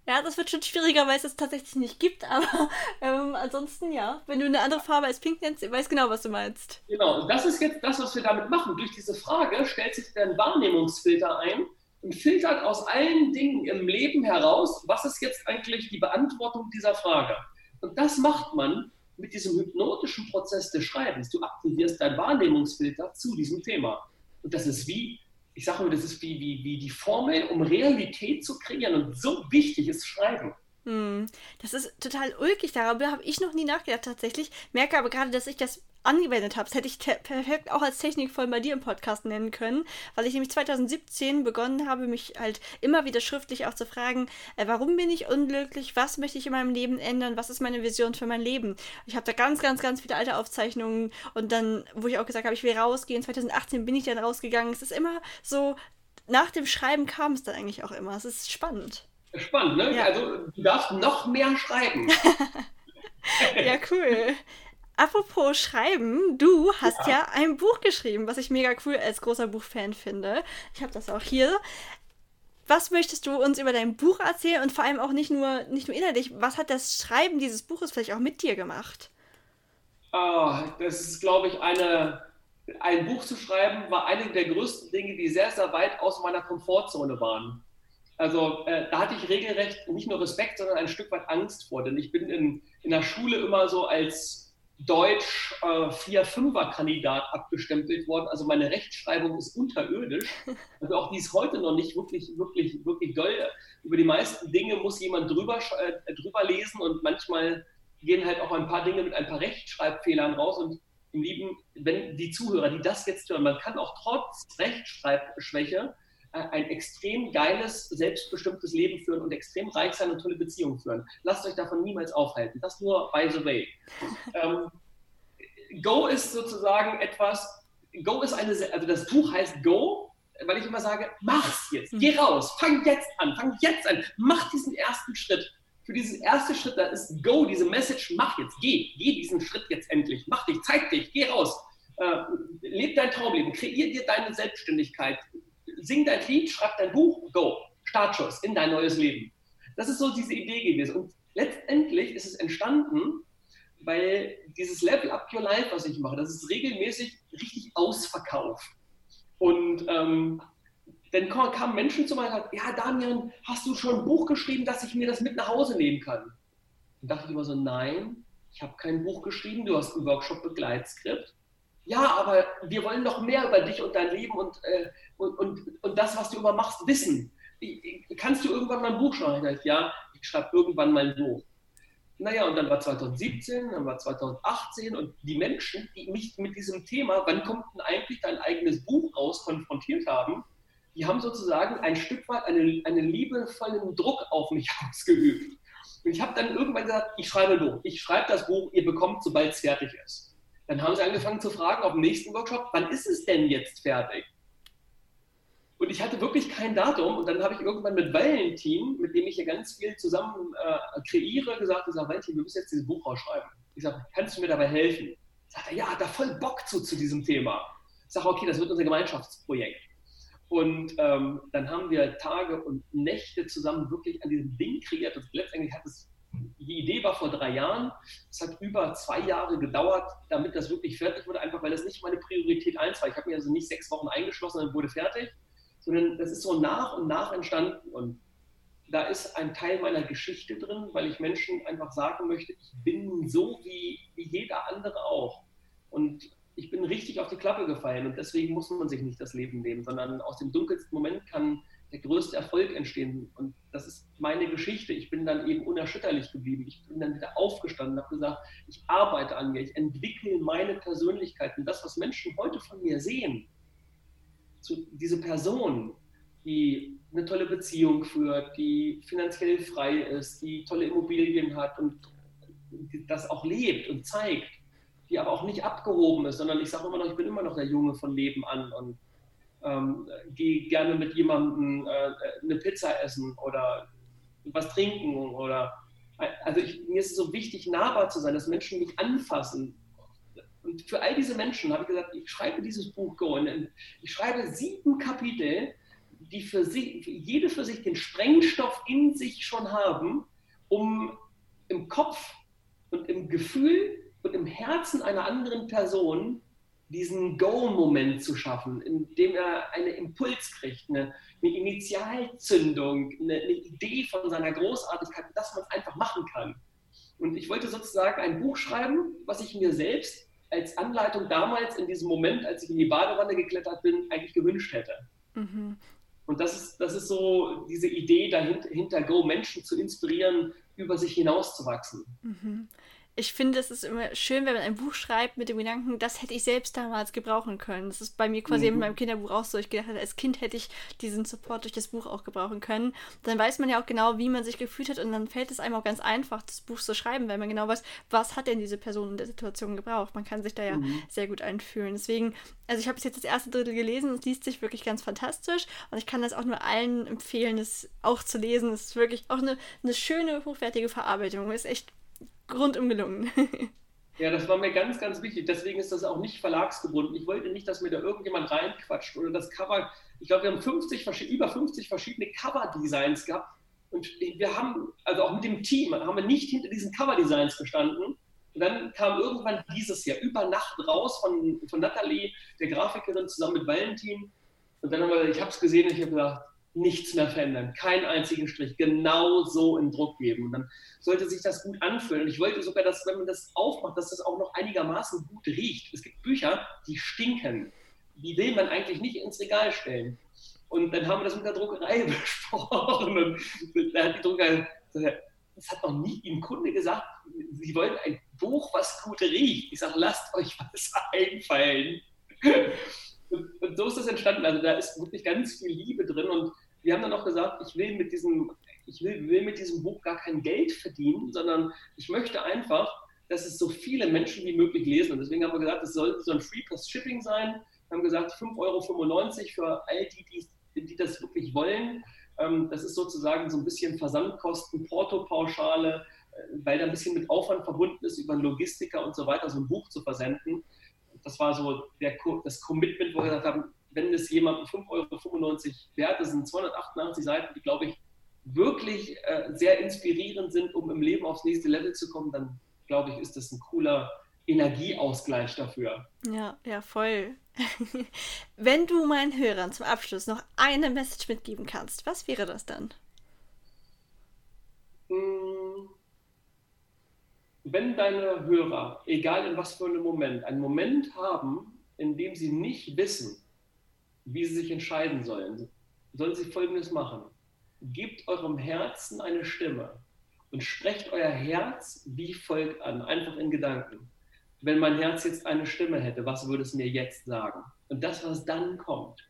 Ja, das wird schon schwieriger, weil es es tatsächlich nicht gibt, aber ähm, ansonsten ja. Wenn du eine andere Farbe als pink nennst, weiß genau, was du meinst. Genau, und das ist jetzt das, was wir damit machen. Durch diese Frage stellt sich dein Wahrnehmungsfilter ein und filtert aus allen Dingen im Leben heraus, was ist jetzt eigentlich die Beantwortung dieser Frage. Und das macht man mit diesem hypnotischen Prozess des Schreibens. Du aktivierst dein Wahrnehmungsfilter zu diesem Thema. Und das ist wie, ich sage mal, das ist wie, wie, wie die Formel, um Realität zu kreieren. Und so wichtig ist Schreiben. Hm, das ist total ulkig. Darüber habe ich noch nie nachgedacht tatsächlich. Merke aber gerade, dass ich das angewendet habe. Das hätte ich perfekt auch als Technikvoll bei dir im Podcast nennen können, weil ich nämlich 2017 begonnen habe, mich halt immer wieder schriftlich auch zu fragen, äh, warum bin ich unglücklich, was möchte ich in meinem Leben ändern, was ist meine Vision für mein Leben. Ich habe da ganz, ganz, ganz viele alte Aufzeichnungen und dann, wo ich auch gesagt habe, ich will rausgehen, 2018 bin ich dann rausgegangen. Es ist immer so, nach dem Schreiben kam es dann eigentlich auch immer. Es ist spannend. Spannend, ne? Ja. Also du darfst noch mehr schreiben. ja, cool. Apropos Schreiben, du hast ja. ja. ein Buch geschrieben, was ich mega cool als großer Buchfan finde. Ich habe das auch hier. Was möchtest du uns über dein Buch erzählen und vor allem auch nicht nur, nicht nur innerlich, was hat das Schreiben dieses Buches vielleicht auch mit dir gemacht? Oh, das ist, glaube ich, eine, ein Buch zu schreiben, war eine der größten Dinge, die sehr, sehr weit aus meiner Komfortzone waren. Also äh, da hatte ich regelrecht nicht nur Respekt, sondern ein Stück weit Angst vor, denn ich bin in, in der Schule immer so als Deutsch äh, 4-5er-Kandidat abgestempelt worden. Also meine Rechtschreibung ist unterirdisch. Also auch die ist heute noch nicht wirklich, wirklich, wirklich doll. Über die meisten Dinge muss jemand drüber, äh, drüber lesen und manchmal gehen halt auch ein paar Dinge mit ein paar Rechtschreibfehlern raus. Und im Lieben, wenn die Zuhörer, die das jetzt hören, man kann auch trotz Rechtschreibschwäche ein extrem geiles, selbstbestimmtes Leben führen und extrem reich sein und tolle Beziehungen führen. Lasst euch davon niemals aufhalten. Das nur by the way. ähm, Go ist sozusagen etwas, Go ist eine, also das Buch heißt Go, weil ich immer sage, mach's jetzt, geh mhm. raus, fang jetzt an, fang jetzt an, mach diesen ersten Schritt. Für diesen ersten Schritt, da ist Go, diese Message, mach jetzt, geh, geh diesen Schritt jetzt endlich, mach dich, zeig dich, geh raus, äh, leb dein Traumleben, kreier dir deine Selbstständigkeit, sing dein Lied, schreib dein Buch, go, Startschuss in dein neues Leben. Das ist so diese Idee gewesen. Und letztendlich ist es entstanden, weil dieses Level Up Your Life, was ich mache, das ist regelmäßig richtig ausverkauft. Und ähm, dann kamen Menschen zu mir und sagten, ja Damian, hast du schon ein Buch geschrieben, dass ich mir das mit nach Hause nehmen kann? Und dachte ich immer so, nein, ich habe kein Buch geschrieben, du hast ein Workshop-Begleitskript ja, aber wir wollen noch mehr über dich und dein Leben und, äh, und, und, und das, was du immer machst, wissen. Kannst du irgendwann mal ein Buch schreiben? Ich, ja, ich schreibe irgendwann mal ein Buch. Naja, und dann war 2017, dann war 2018 und die Menschen, die mich mit diesem Thema, wann kommt denn eigentlich dein eigenes Buch raus, konfrontiert haben, die haben sozusagen ein Stück weit einen, einen liebevollen Druck auf mich ausgeübt. Und ich habe dann irgendwann gesagt, ich schreibe ein Buch. Ich schreibe das Buch, ihr bekommt, sobald es fertig ist. Dann haben sie angefangen zu fragen auf dem nächsten Workshop, wann ist es denn jetzt fertig? Und ich hatte wirklich kein Datum. Und dann habe ich irgendwann mit Valentin, mit dem ich hier ganz viel zusammen äh, kreiere, gesagt, ich sage, Valentin, wir müssen jetzt dieses Buch rausschreiben. Ich sage, kannst du mir dabei helfen? Sagt er, ja, da voll Bock zu, zu diesem Thema. Ich sage, okay, das wird unser Gemeinschaftsprojekt. Und ähm, dann haben wir Tage und Nächte zusammen wirklich an diesem Ding kreiert. Und letztendlich hat es, die Idee war vor drei Jahren. Es hat über zwei Jahre gedauert, damit das wirklich fertig wurde, einfach weil das nicht meine Priorität eins war. Ich habe mich also nicht sechs Wochen eingeschlossen und wurde fertig, sondern das ist so nach und nach entstanden. Und da ist ein Teil meiner Geschichte drin, weil ich Menschen einfach sagen möchte, ich bin so wie, wie jeder andere auch. Und ich bin richtig auf die Klappe gefallen und deswegen muss man sich nicht das Leben nehmen, sondern aus dem dunkelsten Moment kann der größte Erfolg entstehen. Und das ist meine Geschichte. Ich bin dann eben unerschütterlich geblieben. Ich bin dann wieder aufgestanden habe gesagt, ich arbeite an mir, ich entwickle meine Persönlichkeit. Und das, was Menschen heute von mir sehen, zu, diese Person, die eine tolle Beziehung führt, die finanziell frei ist, die tolle Immobilien hat und das auch lebt und zeigt, die aber auch nicht abgehoben ist, sondern ich sage immer noch, ich bin immer noch der Junge von Leben an und ähm, gehe gerne mit jemandem äh, eine Pizza essen oder was trinken oder also ich, mir ist es so wichtig, nahbar zu sein, dass Menschen mich anfassen. Und für all diese Menschen habe ich gesagt, ich schreibe dieses Buch Go. Und ich schreibe sieben Kapitel, die für sich, jede für sich den Sprengstoff in sich schon haben, um im Kopf und im Gefühl und im Herzen einer anderen Person diesen Go-Moment zu schaffen, indem er einen Impuls kriegt, eine, eine Initialzündung, eine, eine, Idee von seiner Großartigkeit, dass man es einfach machen kann. Und ich wollte sozusagen ein Buch schreiben, was ich mir selbst als Anleitung damals in diesem Moment, als ich in die Badewanne geklettert bin, eigentlich gewünscht hätte. Mhm. Und das ist, das ist so diese Idee dahinter, hinter Go, Menschen zu inspirieren, über sich hinauszuwachsen. Mhm ich finde, es ist immer schön, wenn man ein Buch schreibt mit dem Gedanken, das hätte ich selbst damals gebrauchen können. Das ist bei mir quasi mhm. in meinem Kinderbuch auch so. Ich gedacht, als Kind hätte ich diesen Support durch das Buch auch gebrauchen können. Dann weiß man ja auch genau, wie man sich gefühlt hat und dann fällt es einem auch ganz einfach, das Buch zu schreiben, weil man genau weiß, was hat denn diese Person in der Situation gebraucht. Man kann sich da ja mhm. sehr gut einfühlen. Deswegen, also ich habe jetzt das erste Drittel gelesen, es liest sich wirklich ganz fantastisch und ich kann das auch nur allen empfehlen, das auch zu lesen. Es ist wirklich auch eine, eine schöne, hochwertige Verarbeitung. Es ist echt rundum gelungen. Ja, das war mir ganz, ganz wichtig. Deswegen ist das auch nicht verlagsgebunden. Ich wollte nicht, dass mir da irgendjemand reinquatscht oder das Cover. Ich glaube, wir haben 50, über 50 verschiedene Cover-Designs gehabt. Und wir haben, also auch mit dem Team, haben wir nicht hinter diesen Cover-Designs gestanden. Und dann kam irgendwann dieses Jahr über Nacht raus von, von Nathalie, der Grafikerin, zusammen mit Valentin. Und dann haben wir, ich habe es gesehen und ich habe gedacht, nichts mehr verändern, keinen einzigen Strich, genau so in Druck geben. Und dann sollte sich das gut anfühlen. Und ich wollte sogar, dass, wenn man das aufmacht, dass das auch noch einigermaßen gut riecht. Es gibt Bücher, die stinken. Die will man eigentlich nicht ins Regal stellen. Und dann haben wir das mit der Druckerei besprochen. Und da hat die Druckerei gesagt, das hat noch nie ein Kunde gesagt, sie wollen ein Buch, was gut riecht. Ich sage, lasst euch was einfallen. Und, so ist das entstanden. Also da ist wirklich ganz viel Liebe drin. Und wir haben dann auch gesagt, ich will mit diesem, ich will, will mit diesem Buch gar kein Geld verdienen, sondern ich möchte einfach, dass es so viele Menschen wie möglich lesen. Und deswegen haben wir gesagt, es soll so ein Free Plus Shipping sein. Wir haben gesagt, 5,95 Euro für all die, die, die das wirklich wollen. Ähm, das ist sozusagen so ein bisschen Versandkosten, Porto-Pauschale, äh, weil da ein bisschen mit Aufwand verbunden ist, über Logistiker und so weiter so ein Buch zu versenden. Das war so der, das Commitment, wo wir gesagt haben, wenn es jemandem 5,95 Euro wert ist, sind 288 Seiten, die, glaube ich, wirklich äh, sehr inspirierend sind, um im Leben aufs nächste Level zu kommen, dann glaube ich, ist das ein cooler Energieausgleich dafür. Ja, ja, voll. Wenn du meinen Hörern zum Abschluss noch eine Message mitgeben kannst, was wäre das dann? Hm, wenn deine Hörer, egal in was für einem Moment, einen Moment haben, in dem sie nicht wissen, wie sie sich entscheiden sollen, sollen sie Folgendes machen. Gebt eurem Herzen eine Stimme und sprecht euer Herz wie folgt an, einfach in Gedanken. Wenn mein Herz jetzt eine Stimme hätte, was würde es mir jetzt sagen? Und das, was dann kommt,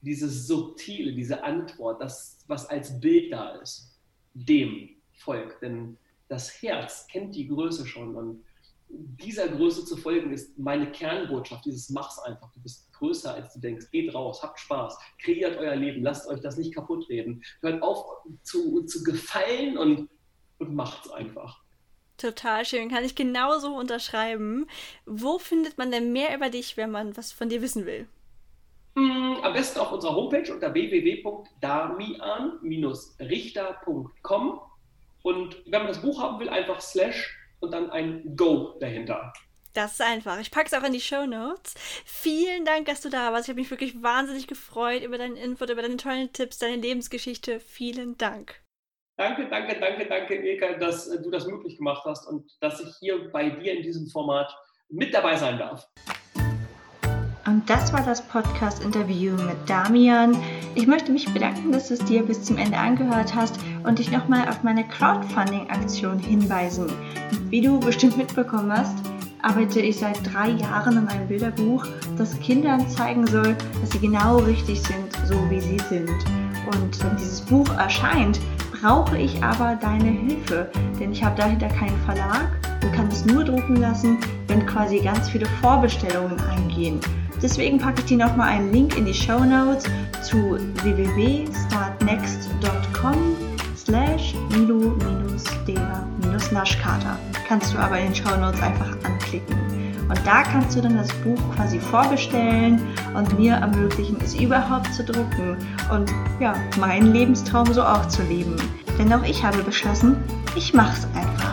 dieses Subtile, diese Antwort, das, was als Bild da ist, dem folgt. Denn das Herz kennt die Größe schon und dieser Größe zu folgen ist meine Kernbotschaft, dieses Mach's einfach. Du bist größer als du denkst. Geht raus, habt Spaß, kreiert euer Leben, lasst euch das nicht kaputt reden. Hört auf zu, zu gefallen und, und macht's einfach. Total schön, kann ich genauso unterschreiben. Wo findet man denn mehr über dich, wenn man was von dir wissen will? Hm, am besten auf unserer Homepage unter www.damian-richter.com. Und wenn man das Buch haben will, einfach slash und dann ein Go dahinter. Das ist einfach. Ich packe es auch in die Show Notes. Vielen Dank, dass du da warst. Ich habe mich wirklich wahnsinnig gefreut über deinen Input, über deine tollen Tipps, deine Lebensgeschichte. Vielen Dank. Danke, danke, danke, danke, Eka, dass du das möglich gemacht hast und dass ich hier bei dir in diesem Format mit dabei sein darf. Und das war das Podcast-Interview mit Damian. Ich möchte mich bedanken, dass du es dir bis zum Ende angehört hast und dich nochmal auf meine Crowdfunding-Aktion hinweisen. Wie du bestimmt mitbekommen hast, arbeite ich seit drei Jahren an einem Bilderbuch, das Kindern zeigen soll, dass sie genau richtig sind, so wie sie sind. Und wenn dieses Buch erscheint, brauche ich aber deine Hilfe, denn ich habe dahinter keinen Verlag und kann es nur drucken lassen, wenn quasi ganz viele Vorbestellungen eingehen. Deswegen packe ich dir nochmal einen Link in die Show Notes zu www.startnext.com slash milo-deva-naschkater. Kannst du aber in den Show Notes einfach anklicken. Und da kannst du dann das Buch quasi vorbestellen und mir ermöglichen, es überhaupt zu drucken und ja, meinen Lebenstraum so auch zu leben. Denn auch ich habe beschlossen, ich mach's einfach.